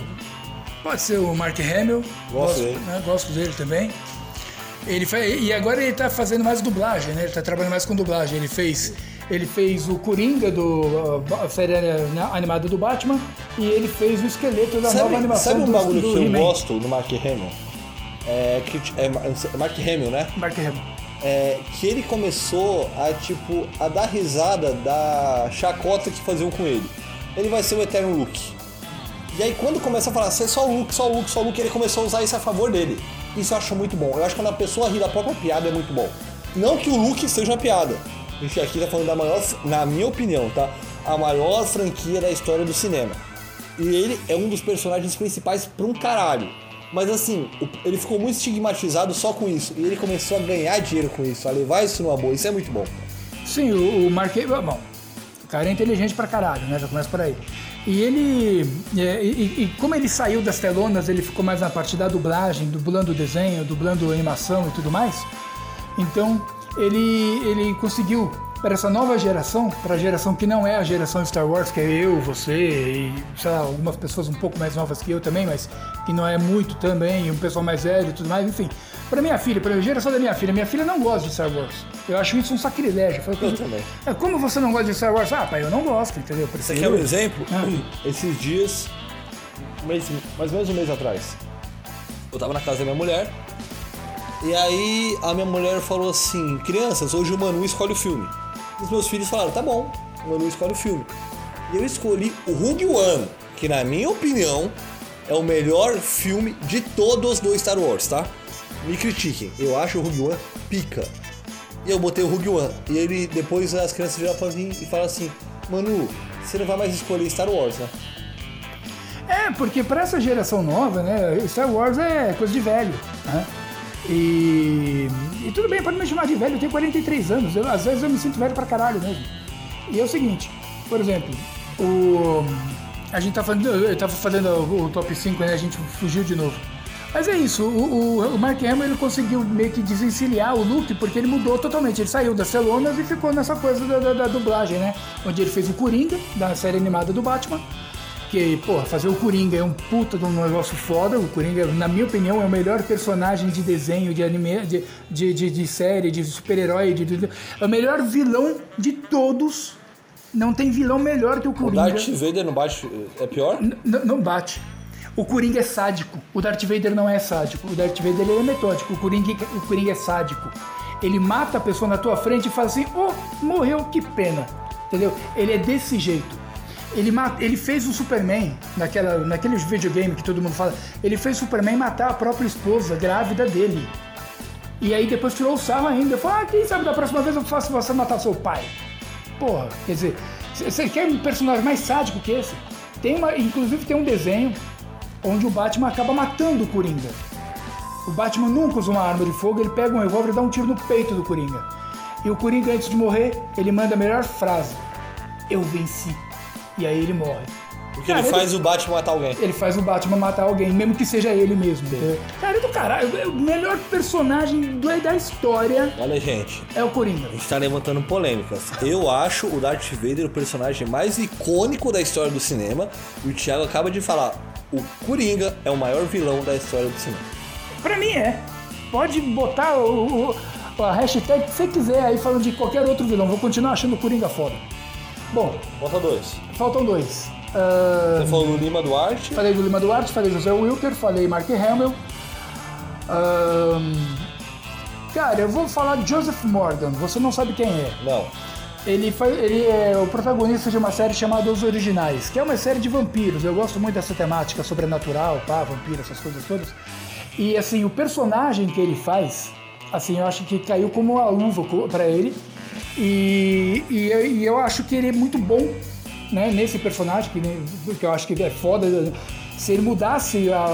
pode ser o Mark Hamill. Gosto dele. né, gosto dele também. Ele faz, e agora ele tá fazendo mais dublagem, né? Ele tá trabalhando mais com dublagem. Ele fez, ele fez o Coringa do uh, série uh, animada do Batman e ele fez o esqueleto da nova Sabe, animação sabe um do, bagulho do que eu gosto no Mark Hamill? É, que, é, é Mark Hamill, né? Mark Hamill. É, que ele começou a, tipo, a dar risada da chacota que faziam com ele. Ele vai ser o eterno Luke. E aí quando começa a falar, você é só o Luke, só o Luke, só o Luke, ele começou a usar isso a favor dele. Isso eu acho muito bom. Eu acho que quando a pessoa ri da própria piada é muito bom. Não que o Luke seja uma piada. A gente aqui tá falando da maior, na minha opinião, tá? A maior franquia da história do cinema. E ele é um dos personagens principais pra um caralho. Mas assim, ele ficou muito estigmatizado só com isso. E ele começou a ganhar dinheiro com isso, a levar isso numa boa. Isso é muito bom. Sim, o, o Mark bom, o cara é inteligente pra caralho, né? Já começa por aí. E ele, é, e, e- e como ele saiu das telonas, ele ficou mais na parte da dublagem, dublando desenho, dublando animação e tudo mais. Então, ele, ele conseguiu, para essa nova geração, para a geração que não é a geração Star Wars, que é eu, você e, sei lá, algumas pessoas um pouco mais novas que eu também, mas que não é muito também, e um pessoal mais velho e tudo mais, enfim. Para minha filha, para a geração da minha filha, minha filha não gosta de Star Wars. Eu acho isso um sacrilégio. Eu, Eu também. "É, Como você não gosta de Star Wars? Ah, pai, eu não gosto, entendeu? Você Prefiro- quer um exemplo? Ah. Esses dias, um mês, mais ou menos um mês atrás, eu tava na casa da minha mulher. E aí a minha mulher falou assim: Crianças, hoje o Manu escolhe o filme. Os meus filhos falaram: Tá bom, o Manu escolhe o filme. E eu escolhi o Rogue One, que na minha opinião é o melhor filme de todos do Star Wars, tá? Me critiquem, eu acho o Rogue One pica. E eu botei o Rogue One. E ele, depois as crianças viram pra mim e falaram assim: Manu, você não vai mais escolher Star Wars, né? É, porque para essa geração nova, né, Star Wars é coisa de velho, né? E, e tudo bem, pode me chamar de velho, eu tenho 43 anos, eu, às vezes eu me sinto velho pra caralho mesmo. E é o seguinte, por exemplo, o, a gente tá falando, eu tava fazendo o, o top 5, né, a gente fugiu de novo. Mas é isso, o, o, o Mark Hamill ele conseguiu meio que desencilhar o look, porque ele mudou totalmente. Ele saiu das celonas e ficou nessa coisa da, da- da dublagem, né? Onde ele fez o Coringa, da série animada do Batman. Que, porra, fazer o Coringa é um puta de um negócio foda. O Coringa, na minha opinião, é o melhor personagem de desenho, de anime, de, de, de, de série, de super-herói. De, de- é o melhor vilão de todos. Não tem vilão melhor que o O Coringa. Darth Vader não bate. É pior? N- não bate. O Coringa é sádico. O Darth Vader não é sádico. O Darth Vader ele é metódico. O Coringa, o Coringa é sádico. Ele mata a pessoa na tua frente e fala assim: oh, morreu, que pena. Entendeu? Ele é desse jeito. Ele, ele fez o Superman, naquela, naquele videogame que todo mundo fala, ele fez o Superman matar a própria esposa grávida dele. E aí depois tirou o sarro ainda. Falou, ah, quem sabe da próxima vez eu faço você matar seu pai. Porra, quer dizer, você quer um personagem mais sádico que esse? Tem uma, inclusive tem um desenho onde o Batman acaba matando o Coringa. O Batman nunca usa uma arma de fogo, ele pega um revólver e dá um tiro no peito do Coringa. E o Coringa, antes de morrer, ele manda a melhor frase: Eu venci. E aí ele morre. Porque Cara, ele faz o Batman matar alguém. Ele faz o Batman matar alguém, mesmo que seja ele mesmo. entendeu? Cara, é do caralho. O melhor personagem do- da história Olha, gente. é o Coringa. A gente tá levantando polêmicas. Eu acho o Darth Vader o personagem mais icônico da história do cinema. E o Thiago acaba de falar: o Coringa é o maior vilão da história do cinema. Pra mim é. Pode botar o, o- a hashtag que você quiser aí falando de qualquer outro vilão. Vou continuar achando o Coringa foda. Bom, Conta dois. Faltam dois. Ah, Você falou do Lima Duarte. falei do Lima Duarte, falei José Wilker, falei Mark Hamill. Ahn, cara, eu vou falar de Joseph Morgan. Você não sabe quem é. Não. Ele, faz, ele é o protagonista de uma série chamada Os Originais, que é uma série de vampiros. Eu gosto muito dessa temática sobrenatural, pá, vampiro, essas coisas todas. E assim, o personagem que ele faz, assim, eu acho que caiu como uma luva pra ele. E, e, eu- e eu acho que ele é muito bom né, nesse personagem, que, que eu acho que é foda. Se ele mudasse a,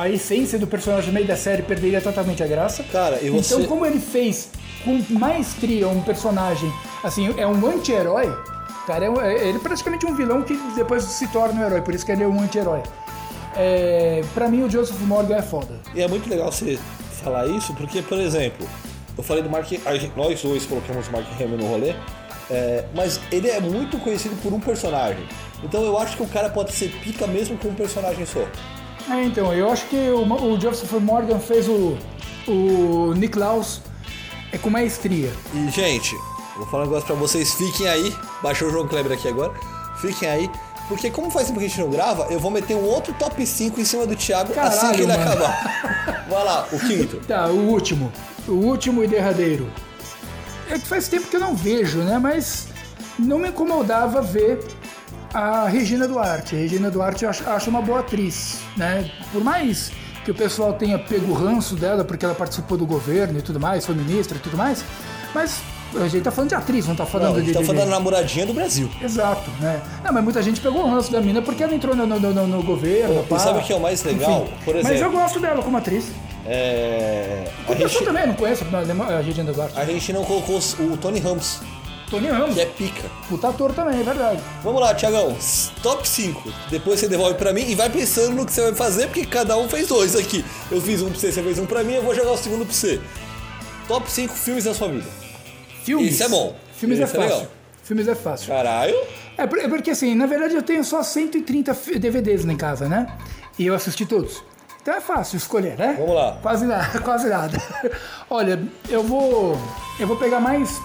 a essência do personagem no meio da série, perderia totalmente a graça. Cara, você- Então, como ele fez com maestria um personagem, assim, é um anti-herói, cara, é, é- ele é praticamente um vilão que depois se torna um herói, por isso que ele é um anti-herói. É, pra mim, o Joseph Morgan é foda. E é muito legal você falar isso, porque, por exemplo, eu falei do Mark. Nós dois colocamos o Mark Hamill no rolê, é, mas ele é muito conhecido por um personagem. Então eu acho que o cara pode ser pica mesmo com um personagem só. É, então, eu acho que o, o Joseph Morgan fez o, o é com maestria. E, gente, vou falar um negócio pra vocês, fiquem aí. Baixou o João Kleber aqui agora. Fiquem aí. Porque como faz tempo que a gente não grava, eu vou meter um outro top 5 em cima do Thiago assim Caralho, que ele mano. acabar. Vai lá, o quinto. [laughs] Tá, o último. O último e derradeiro. É que faz tempo que eu não vejo, né? Mas não me incomodava ver a Regina Duarte. A Regina Duarte eu acho, acho uma boa atriz, né? Por mais que o pessoal tenha pego o ranço dela porque ela participou do governo e tudo mais, foi ministra e tudo mais, mas a gente tá falando de atriz, não tá falando Não, a de... gente tá de- falando de- da namoradinha do Brasil. Exato, né? Não, mas muita gente pegou o ranço da mina porque ela entrou no, no, no- no governo. E pá. sabe o que é o mais legal? Enfim. Por Mas eu exemplo, gosto dela como atriz. É, a, Eu gente, também não conheço a Regina Duarte. a gente não colocou o Tony Ramos, Tony Ramos. que é pica. Puta ator também, é verdade. Vamos lá, Tiagão. Top 5. Depois você devolve pra mim e vai pensando no que você vai fazer, porque cada um fez dois aqui. Eu fiz um pra você, você fez um pra mim, eu vou jogar o segundo pra você. Top 5 filmes da sua vida. Filmes. Esse é bom. Filmes é Esse é fácil. legal. Filmes é fácil. Caralho. É é porque assim, na verdade eu tenho só 130 fi- DVDs em casa, né? E eu assisti todos. Então é fácil escolher, né? Vamos lá. Quase nada, [laughs] quase nada. Olha, eu vou. Eu vou pegar mais.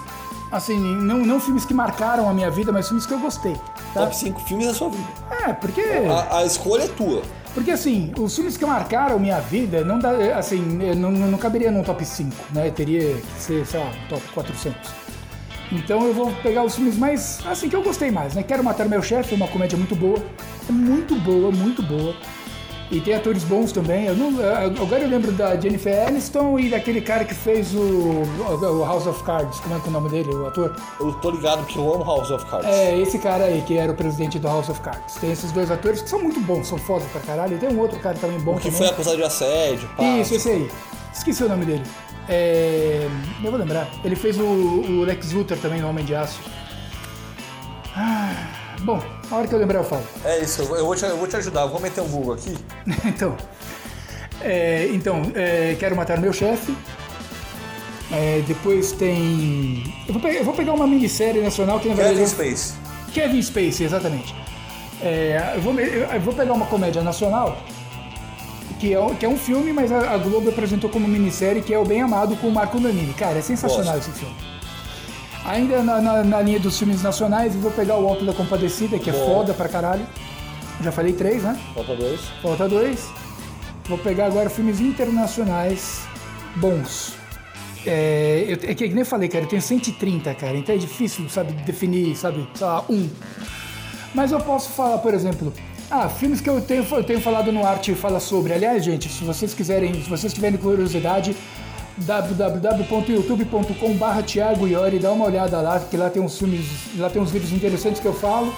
Assim, não, não filmes que marcaram a minha vida, mas filmes que eu gostei. Tá? Top 5 filmes da sua vida. É, porque. A, a escolha é tua. Porque assim, os filmes que marcaram minha vida não dá, assim, não, não caberia num top 5, né? Teria que ser, sei lá, um top 400. Então eu vou pegar os filmes mais, assim, que eu gostei mais, né? Quero Matar Meu Chefe, é uma comédia muito boa. É muito boa, muito boa. E tem atores bons também. Eu não, agora eu lembro da Jennifer Aniston e daquele cara que fez o, o House of Cards. Como é que é o nome dele, o ator? Eu tô ligado que eu amo House of Cards. É, esse cara aí, que era o presidente do House of Cards. Tem esses dois atores que são muito bons, são foda pra caralho. E tem um outro cara também bom O que também. foi acusado de assédio, pá. Isso, esse aí. Esqueci o nome dele. É... Eu vou lembrar. Ele fez o, o Lex Luthor também no Homem de Aço. Ah, bom, a hora que eu lembrar eu falo. É isso, eu vou- te, eu vou te ajudar. Eu vou meter um Google aqui. [laughs] então, é, então é, Quero Matar Meu Chefe. É, depois tem... Eu vou, pegar, eu vou pegar uma minissérie nacional que na verdade... Kevin Space. Kevin Spacey, exatamente. É, eu, vou, eu- vou pegar uma comédia nacional, que é, um- que é um filme, mas a, a Globo apresentou como minissérie, que é o Bem Amado com o Marco Nanini. Cara, é sensacional Gosto. esse filme. Ainda na, na- na linha dos filmes nacionais, eu vou pegar o Alto da Compadecida, que é Bom. foda pra caralho. Já falei três, né? Falta dois. Falta dois. Vou pegar agora filmes internacionais bons. É, eu, é que nem eu falei, cara, eu tenho 130, cara, então é difícil, sabe, definir, sabe, sei lá, um. Mas eu posso falar, por exemplo, ah, filmes que eu tenho, eu tenho falado no Arte Fala Sobre. Aliás, gente, se vocês quiserem, se vocês tiverem curiosidade, www.youtube.com.br Thiago Iori, dá uma olhada lá, que lá tem uns filmes, lá tem uns vídeos interessantes que eu falo,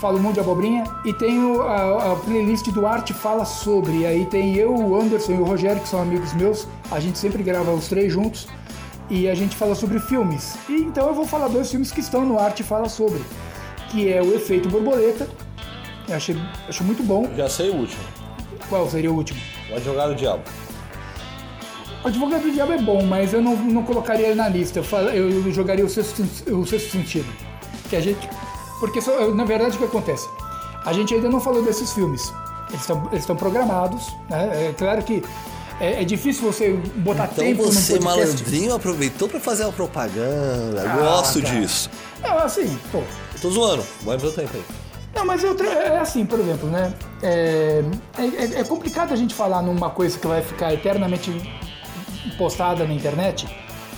falo um monte de abobrinha, e tenho a, a playlist do Arte Fala Sobre, e aí tem eu, o Anderson e o Rogério, que são amigos meus, a gente sempre grava os três juntos, e a gente fala sobre filmes. E então eu vou falar dois filmes que estão no Arte Fala Sobre, que é o Efeito Borboleta, eu achei, acho muito bom. Já sei o último. Qual seria o último? O Advogado do Diabo. O Advogado do Diabo é bom, mas eu não, não colocaria ele na lista. Eu, fal- eu jogaria o sexto, o sexto sentido. Que a gente. Porque, só- na verdade, o que acontece? A gente ainda não falou desses filmes. Eles estão programados. Né? É claro que é, é difícil você botar Então tempo você, no podcast. malandrinho, aproveitou pra fazer uma propaganda. Ah, Gosto cara. disso. Não, assim, pô. Eu tô zoando. Vai pro tempo aí. Não, mas eu, tra- é assim, por exemplo, né? É, é- é complicado a gente falar numa coisa que vai ficar eternamente postada na internet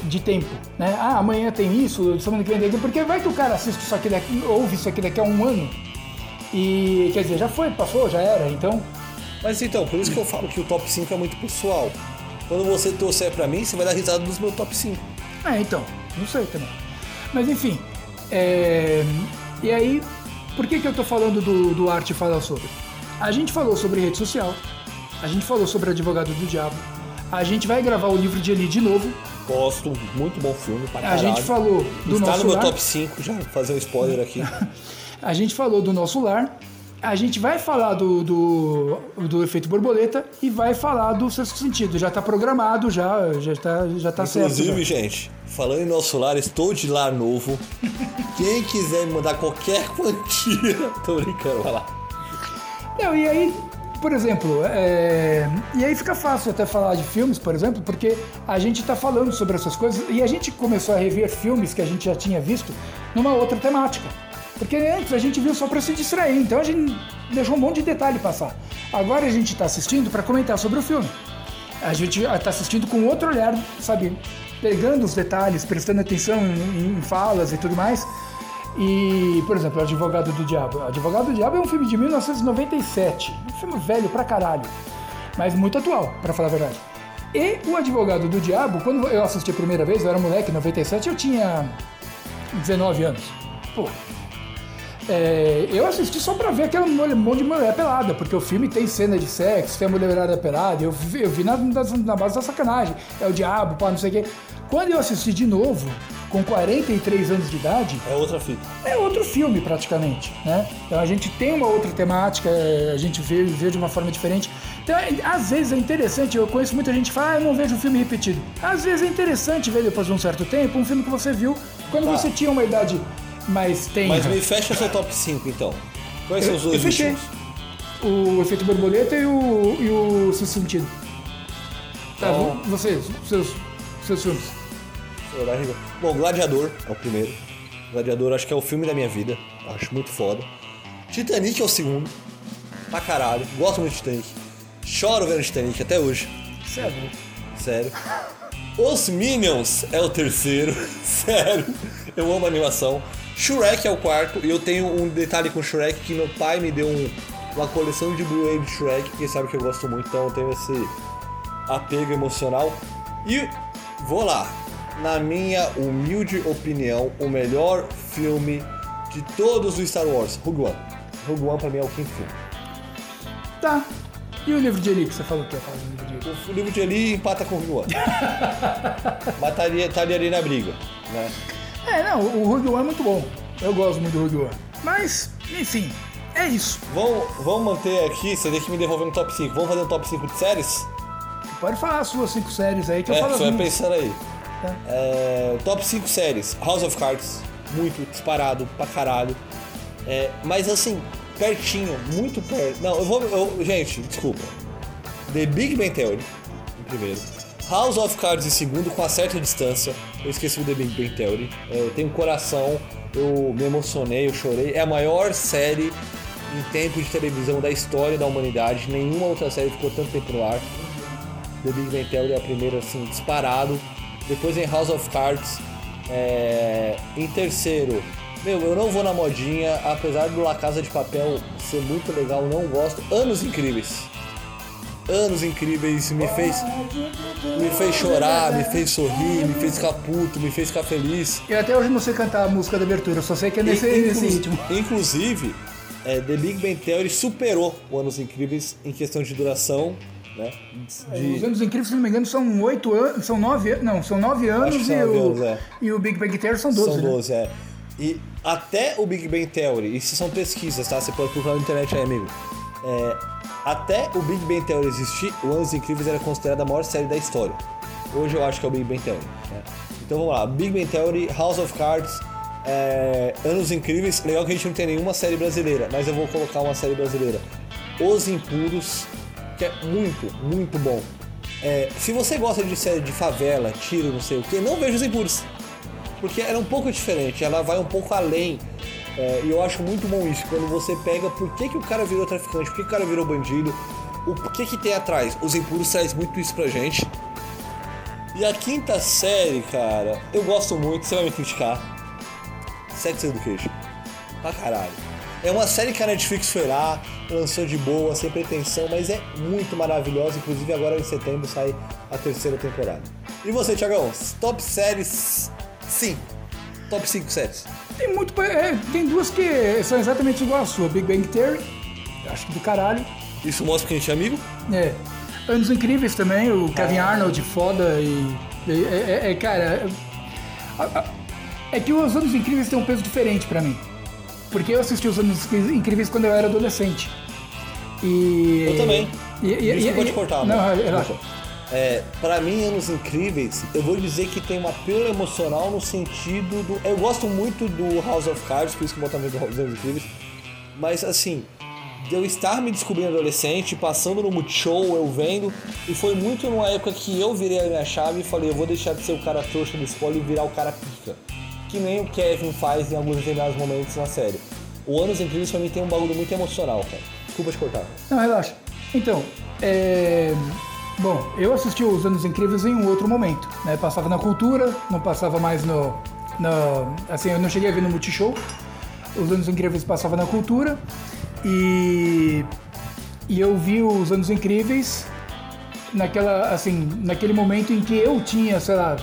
de tempo, né? Ah, amanhã tem isso, semana que vem tem aquilo, porque vai que o cara assiste isso aqui daqui, ouve isso aqui daqui a um ano e, quer dizer, já foi, passou, já era, então... Mas então, por isso que eu falo que o top 5 é muito pessoal. Quando você torcer pra mim, você vai dar risada dos meus top 5. É, então, não sei também. Mas enfim, é, e aí, por que, que eu tô falando do, do Arte Fala Sobre? A gente falou sobre rede social, a gente falou sobre Advogado do Diabo, a gente vai gravar o livro de Eli de novo, Gosto, muito bom filme. Pra a gente falou do Está nosso no meu lar, top 5, já vou fazer um spoiler aqui. [laughs] a gente falou do nosso lar, a gente vai falar do, do, do efeito borboleta e vai falar do sexto sentido. Já tá programado, já, já tá, já tá certo. Inclusive, já. gente, falando em nosso lar, estou de lar novo. Quem quiser me mandar qualquer quantia, [laughs] tô brincando, vai lá. Não, e aí, por exemplo, é, e aí fica fácil até falar de filmes, por exemplo, porque a gente está falando sobre essas coisas e a gente começou a rever filmes que a gente já tinha visto numa outra temática. Porque antes a gente viu só para se distrair, então a gente deixou um monte de detalhe passar. Agora a gente está assistindo para comentar sobre o filme. A gente está assistindo com outro olhar, sabe? Pegando os detalhes, prestando atenção em, em falas e tudo mais. E, por exemplo, Advogado do Diabo. Advogado do Diabo é um filme de 1997. Um filme velho pra caralho. Mas muito atual, pra falar a verdade. E o Advogado do Diabo, quando eu assisti a primeira vez, eu era moleque, em 97, eu tinha 19 anos. Pô. É, eu assisti só pra ver aquela mulher- monte de mulher pelada, porque o filme tem cena de sexo, tem a mulherada pelada, eu vi, eu vi na, na- na base da sacanagem. É o diabo, pá, não sei o quê. Quando eu assisti de novo, com 43 anos de idade, É outra fita. é outro filme praticamente, né? Então a gente tem uma outra temática, é, a gente vê, vê de uma forma diferente. Então, é- às vezes é interessante, eu conheço muita gente que fala, ah, eu não vejo o filme repetido. Às vezes é interessante ver depois de um certo tempo um filme que você viu quando Tá. você tinha uma idade mais tenra. Mas me fecha seu top 5, então. Quais são eu, os eu dois últimos? O efeito borboleta e o, e o Sexto sentido. Tá, Então- vocês, seus, seus filmes. Bom, Gladiador é o primeiro. Gladiador acho que é o filme da minha vida. Acho muito foda. Titanic é o segundo. Pra caralho. Gosto muito de Titanic. Choro vendo Titanic até hoje. Sério. Sério. Os Minions é o terceiro. [laughs] Sério. Eu amo a animação. Shrek é o quarto. E eu tenho um detalhe com Shrek que meu pai me deu um- uma coleção de Blu-ray de Shrek, porque sabe que eu gosto muito, então eu tenho esse apego emocional. E vou lá. Na minha humilde opinião, o melhor filme de todos os Star Wars, Rogue One. Rogue One pra mim é o quinto filme. Tá. E o livro de Eli que você falou que ia falar do livro de Eli? O livro de Eli empata com o Rogue One. [laughs] Mas estaria, estaria ali na briga, né? É, não, o Rogue One é muito bom. Eu gosto muito do Rogue One. Mas, enfim, é isso. Vamos, vamos manter aqui, você tem que me devolver um top 5. Vamos fazer um top 5 de séries? Pode falar as suas cinco séries aí que eu É, falo as você vai minhas. pensando aí. Tá. É, top 5 séries. House of Cards, muito disparado pra caralho. É, mas assim, pertinho, muito perto. Não, eu vou. eu- gente, desculpa. The Big Bang Theory, em primeiro. House of Cards em segundo, com uma certa distância. Eu esqueci o The Big Bang Theory. É, Eu tenho coração, eu me emocionei, eu chorei. É a maior série em tempo de televisão da história da humanidade. Nenhuma outra série ficou tanto tempo no ar. The Big Bang Theory é a primeira, assim, disparado. Depois vem House of Cards. É, Em terceiro, meu, eu não vou na modinha, apesar do La Casa de Papel ser muito legal, não gosto. Anos incríveis. Anos incríveis me fez me fez chorar, me fez sorrir, me fez ficar puto, me fez ficar feliz. Eu até hoje não sei cantar a música da abertura, só sei que é nesse, In- nesse inclu- ritmo. Inclusive, é, The Big Bang Theory superou o Anos Incríveis em questão de duração, né? De- Os anos incríveis, se não me engano, são oito anos. São nove anos. Não, são nove anos são e, nove o, anos, é. e o Big Bang Theory são doze. São né? 12, é. E até o Big Bang Theory, isso são pesquisas, tá? Você pode procurar na internet aí, amigo. É, até o Big Bang Theory existir, o Anos Incríveis era considerada a maior série da história. Hoje eu acho que é o Big Bang Theory. né? Então vamos lá, Big Bang Theory, House of Cards, é, Anos Incríveis. Legal que a gente não tem nenhuma série brasileira, mas eu vou colocar uma série brasileira. Os Impuros, que é muito, muito bom. É, se você gosta de série de favela, tiro, não sei o que, não veja Os Impuros porque ela é um pouco diferente, ela vai um pouco além. É, e eu acho muito bom isso, quando você pega por que, que o cara virou traficante, por que, que o cara virou bandido, o que que tem atrás. Os Impuros traz muito isso pra gente. E a quinta série, cara, eu gosto muito, você vai me criticar. Sex Education. Pra caralho. É uma série que a Netflix foi lá, lançou de boa, sem pretensão, mas é muito maravilhosa. Inclusive agora em setembro sai a terceira temporada. E você, Thiagão? Top séries 5. Top 5 séries. Tem muito. é, tem duas que são exatamente igual a sua. Big Bang Theory, acho que do caralho. Isso mostra que a gente é amigo? É. Anos Incríveis também, o Kevin Arnold, foda e. é, é- é, cara. é- que os Anos Incríveis têm um peso diferente pra mim. Porque eu assisti os Anos Incríveis quando eu era adolescente. E. Eu também. E, e, Desculpa e- te cortar, Não, mano. relaxa. É, pra mim, Anos Incríveis, eu vou dizer que tem um apelo emocional no sentido do. Eu gosto muito do House of Cards, por isso que eu boto a vez dos Anos Incríveis. Mas assim, eu estar me descobrindo adolescente, passando no Multishow, eu vendo, e foi muito numa época que eu virei a minha chave e falei, eu vou deixar de ser o cara trouxa do spoiler e virar o cara pica. Que nem o Kevin faz em alguns determinados momentos na série. O Anos Incríveis pra mim tem um bagulho muito emocional, cara. Desculpa te cortar. Não, relaxa. Então, é... Bom, eu assisti os Anos Incríveis em um outro momento, né? Passava na Cultura, não passava mais no... no assim, eu não cheguei a ver no Multishow. Os Anos Incríveis passava na Cultura e... E eu vi os Anos Incríveis naquela, assim, naquele momento em que eu tinha, sei lá,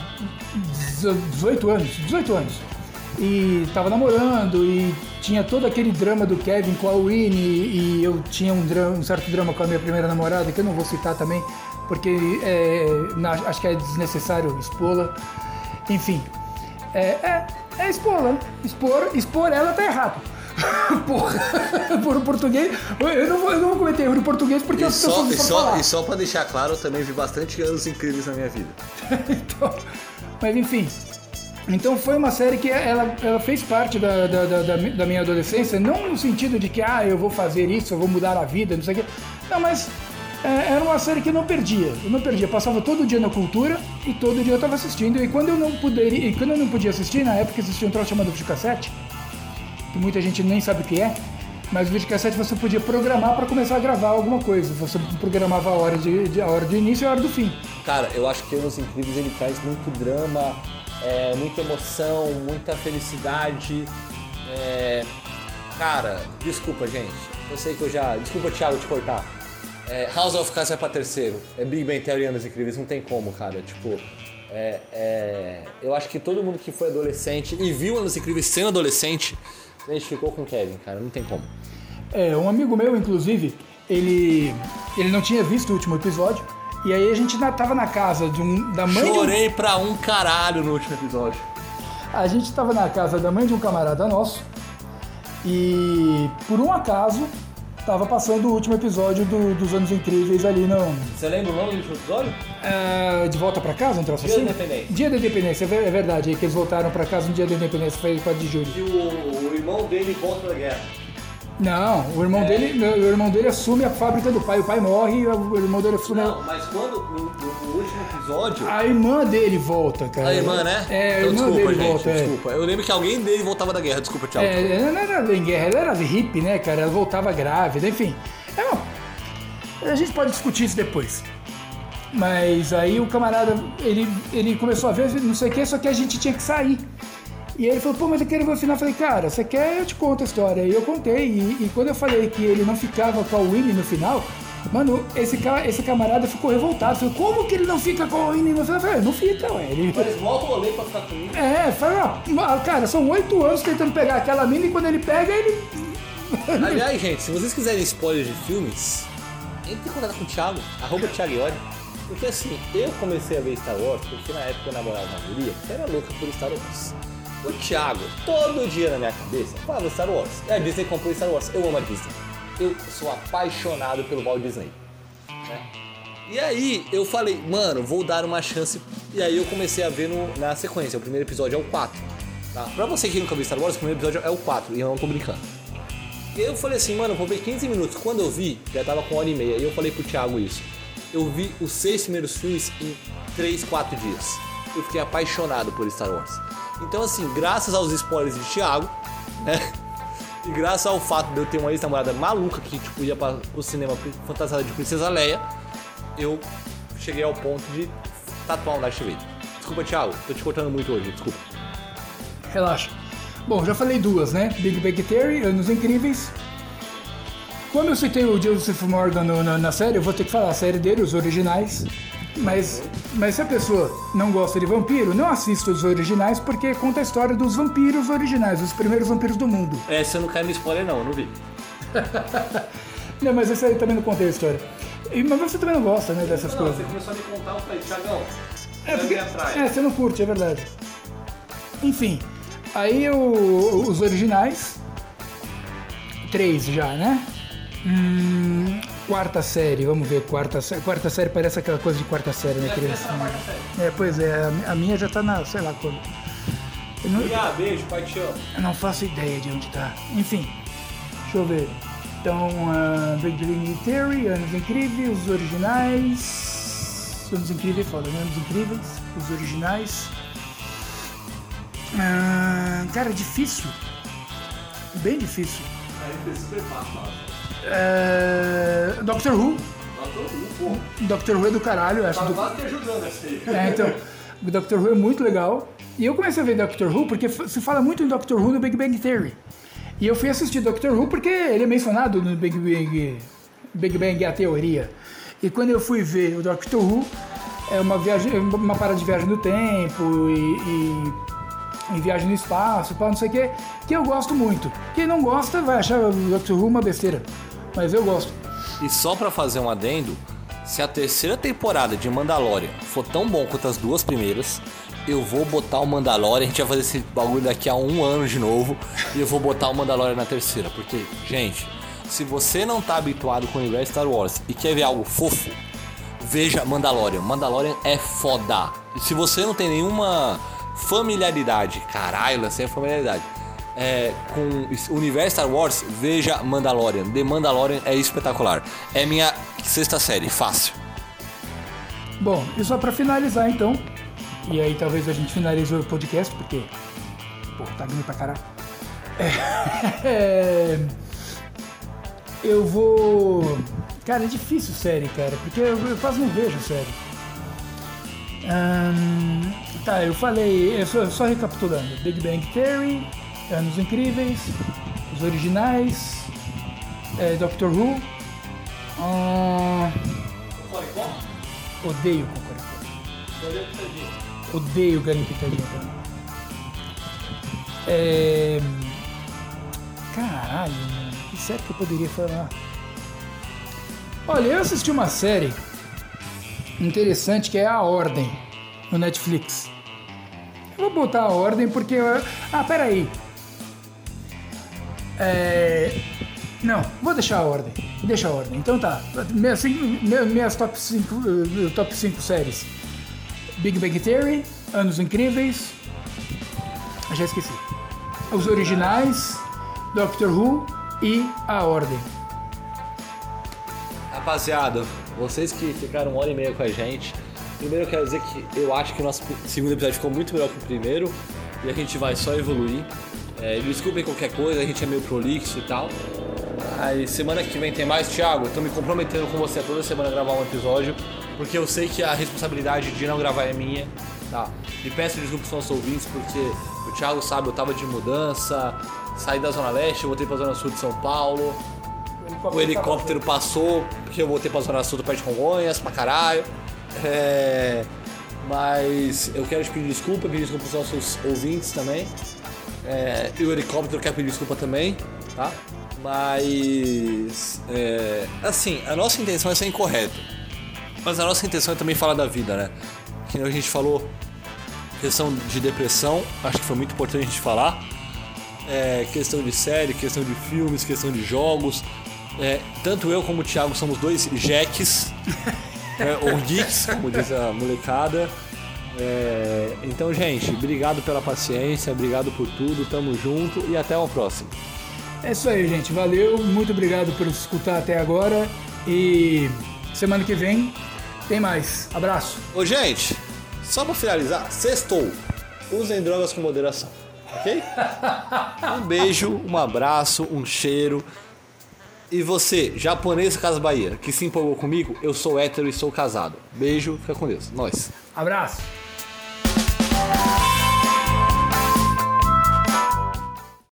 18 anos, 18 anos. E tava namorando e tinha todo aquele drama do Kevin com a Winnie e eu tinha um, drama, um certo drama com a minha primeira namorada, que eu não vou citar também, porque é, na- acho que é desnecessário expô-la. Enfim, é, é, é expô-la. Expor, expor ela tá errado. [laughs] Porra, por português, eu não, vou, eu não vou cometer erro em português porque E as só, pessoas e, só, falar. e só pra deixar claro, eu também vi bastante anos incríveis na minha vida. [laughs] Então, mas enfim. Então foi uma série que ela, ela fez parte da, da, da, da minha adolescência, não no sentido de que ah, eu vou fazer isso, eu vou mudar a vida, não sei o quê. Não, mas é, era uma série que eu não perdia. Eu não perdia. Passava todo dia na cultura e todo dia eu estava assistindo. E quando eu não poderia, e quando eu não podia assistir, na época existia um troço chamado videocassete, que muita gente nem sabe o que é. Mas o videocassete você podia programar para começar a gravar alguma coisa. Você programava a hora de, de- a hora de início e a hora do fim. Cara, eu acho que Anos Incríveis ele traz muito drama, é, muita emoção, muita felicidade. é, Cara, desculpa, gente. Eu sei que eu já. Desculpa, Thiago, te cortar. É, House of Cards é pra terceiro. É Big Bang Theory e Anos Incríveis. Não tem como, cara. Tipo. é, é, Eu acho que todo mundo que foi adolescente e viu Anos Incríveis sendo adolescente se identificou com o Kevin, cara. Não tem como. É, um amigo meu, inclusive, ele, ele não tinha visto o último episódio. E aí a gente tava na casa de um, da mãe de um, Chorei pra um caralho no último episódio. A gente tava na casa da mãe de um camarada nosso. E por um acaso tava passando o último episódio do- dos Anos Incríveis ali no. Você lembra o nome do episódio? é, de volta pra casa, um troço Dia assim? da Independência. Dia da Independência, é é verdade. É que eles voltaram pra casa no dia da Independência, foi 4 de julho. E o, o irmão dele volta da guerra. Não, o irmão, É. dele, o irmão dele assume a fábrica do pai. O pai morre e o irmão dele assume. a- Não, mas quando no, no- último episódio. A irmã dele volta, cara. A irmã, né? É, a então, irmã desculpa, dele gente, volta. é. desculpa. Eu lembro que alguém dele voltava da guerra, desculpa, tchau. É, ela não era em guerra, ela era hippie, né, cara? Ela voltava grávida, enfim. É, bom, a gente pode discutir isso depois. Mas aí o camarada, ele, ele começou a ver, não sei o que, só que a gente tinha que sair. E aí ele falou, pô, mas eu quero ver o final. Eu falei, cara, você quer, eu te conto a história. E eu contei. E, e quando eu falei que ele não ficava com a Winnie no final, mano, esse, ca- esse camarada ficou revoltado. Falei, como que ele não fica com a Winnie no final? Eu falei, não fica, ué. Ele, Mas volta o rolê pra ficar comigo. é, fala, ah, cara, são oito anos tentando pegar aquela mina e quando ele pega, ele. [laughs] Aliás, gente, se vocês quiserem spoilers de filmes, entre em contato com o Thiago, arroba Thiago Iori. Porque assim, eu comecei a ver Star Wars porque na época eu namorava uma guria que era louca por Star Wars. O Thiago, todo dia na minha cabeça, falava Star Wars. E a Disney comprou Star Wars. Eu amo a Disney. Eu sou apaixonado pelo Walt Disney. né? E aí eu falei, mano, vou dar uma chance. E aí eu comecei a ver no- na sequência. O primeiro episódio é o 4. Tá? Pra você que nunca viu Star Wars, o primeiro episódio é o 4. E eu não tô brincando. E aí eu falei assim, mano, vou ver 15 minutos. Quando eu vi, já tava com hora e meia. E eu falei pro Thiago isso. Eu vi os seis primeiros filmes em 3, 4 dias. Eu fiquei apaixonado por Star Wars. Então, assim, graças aos spoilers de Thiago, né? E graças ao fato de eu ter uma ex-namorada maluca que, tipo, ia para o cinema fantasiada de Princesa Leia, eu cheguei ao ponto de tatuar um Darth Vader. Desculpa, Thiago, tô te cortando muito hoje, desculpa. Relaxa. Bom, já falei duas, né? Big Bang Theory, Anos Incríveis. Quando eu citei o Joseph Morgan na, na série, eu vou ter que falar a série dele, os originais. Mas, mas se a pessoa não gosta de vampiro, não assista os originais, porque conta a história dos vampiros originais, os primeiros vampiros do mundo. É, você não cai no spoiler não, eu não vi. [laughs] Não, mas esse aí também não contei a história. E, mas você também não gosta, né, dessas coisas. começou a me contar, eu falei, Thiagão, É, porque, é, você não curte, é verdade. Enfim, aí o- os originais. Três já, né? Hum, quarta série, vamos ver, quarta série. Quarta série parece aquela coisa de quarta série, né, criança? É, pois é, a mi- a minha já tá na, sei lá quando. Não, Ah, beijo, pai te eu não faço ideia de onde tá. Enfim, deixa eu ver. Então, uh, Big Bang Theory, Anos Incríveis, os originais. Anos Incríveis, foda, né? Anos Incríveis, os originais. Ah, cara, difícil. Bem difícil. É, Doctor Who. Doctor Who é do caralho, acho. do- Quase te ajudando essa aí. é, então, o Doctor Who é muito legal. E eu comecei a ver Doctor Who porque se fala muito em Doctor Who no Big Bang Theory. E eu fui assistir Doctor Who porque ele é mencionado no Big Bang, Big Bang a teoria. E quando eu fui ver o Doctor Who, é uma viagem, uma parada de viagem no tempo e, e, e viagem no espaço, pá, não sei o que, que eu gosto muito. Quem não gosta vai achar o Doctor Who uma besteira, mas eu gosto. E só pra fazer um adendo, se a terceira temporada de Mandalorian for tão bom quanto as duas primeiras, eu vou botar o Mandalorian, a gente vai fazer esse bagulho daqui a um ano de novo, e eu vou botar o Mandalorian na terceira, porque, gente, se você não tá habituado com o universo Star Wars e quer ver algo fofo, veja Mandalorian. Mandalorian é foda. E se você não tem nenhuma familiaridade, caralho, essa é familiaridade, é, com o universo Star Wars, veja Mandalorian. The Mandalorian é espetacular. É minha sexta série, fácil. Bom, e só pra finalizar então, e aí talvez a gente finalize o podcast, porque. Pô, tá grande pra caralho. [laughs] É, eu vou. Cara, é difícil série, cara, porque eu, eu quase não vejo série. Ahn, tá, eu falei, eu só, só recapitulando: Big Bang Theory, Anos Incríveis, os originais, é, Doctor Who. ahn, Odeio Cocoricó. Odeio galinha pintadinha também. É... Caralho, mano. Que série que eu poderia falar? Olha, eu assisti uma série interessante que é A Ordem, no Netflix. Eu vou botar a ordem porque. Ah, peraí. É. Não, vou deixar a ordem. Deixa a ordem. Então tá. Minhas, minhas, top 5 top cinco séries. Big Bang Theory, Anos Incríveis. Já esqueci. Os originais, Doctor Who, e a ordem. Rapaziada, vocês que ficaram uma hora e meia com a gente, primeiro eu quero dizer que eu acho que o nosso segundo episódio ficou muito melhor que o primeiro e a gente vai só evoluir. É, desculpem qualquer coisa, a gente é meio prolixo e tal. Aí semana que vem tem mais, Thiago. Tô me comprometendo com você toda semana a gravar um episódio, porque eu sei que a responsabilidade de não gravar é minha. Tá. E peço desculpas aos nossos ouvintes, porque o Thiago sabe, eu tava de mudança, saí da Zona Leste, voltei pra Zona Sul de São Paulo. O helicóptero passou, porque eu voltei pra Zona Sul do Pé de Congonhas, pra caralho. É, Mas eu quero te pedir desculpa, pedir desculpa pros nossos ouvintes também. É, E o helicóptero quer pedir desculpa também, tá? Mas. é, Assim, a nossa intenção é ser incorreto. Mas a nossa intenção é também falar da vida, né? Que a gente falou, questão de depressão, acho que foi muito importante a gente falar. É, questão de série, questão de filmes, questão de jogos. É, tanto eu como o Thiago somos dois jacks, [laughs] né, ou geeks, como diz a molecada. É, então, gente, obrigado pela paciência, obrigado por tudo, tamo junto e até uma próxima. É isso aí, gente. Valeu. Muito obrigado por escutar até agora. E semana que vem tem mais. Abraço. Ô, gente, só pra finalizar, sextou. Usem drogas com moderação, ok? [laughs] Um beijo, um abraço, um cheiro. E você, japonês Casa Bahia, que se empolgou comigo, eu sou hétero e sou casado. Beijo, fica com Deus. Nós. Abraço.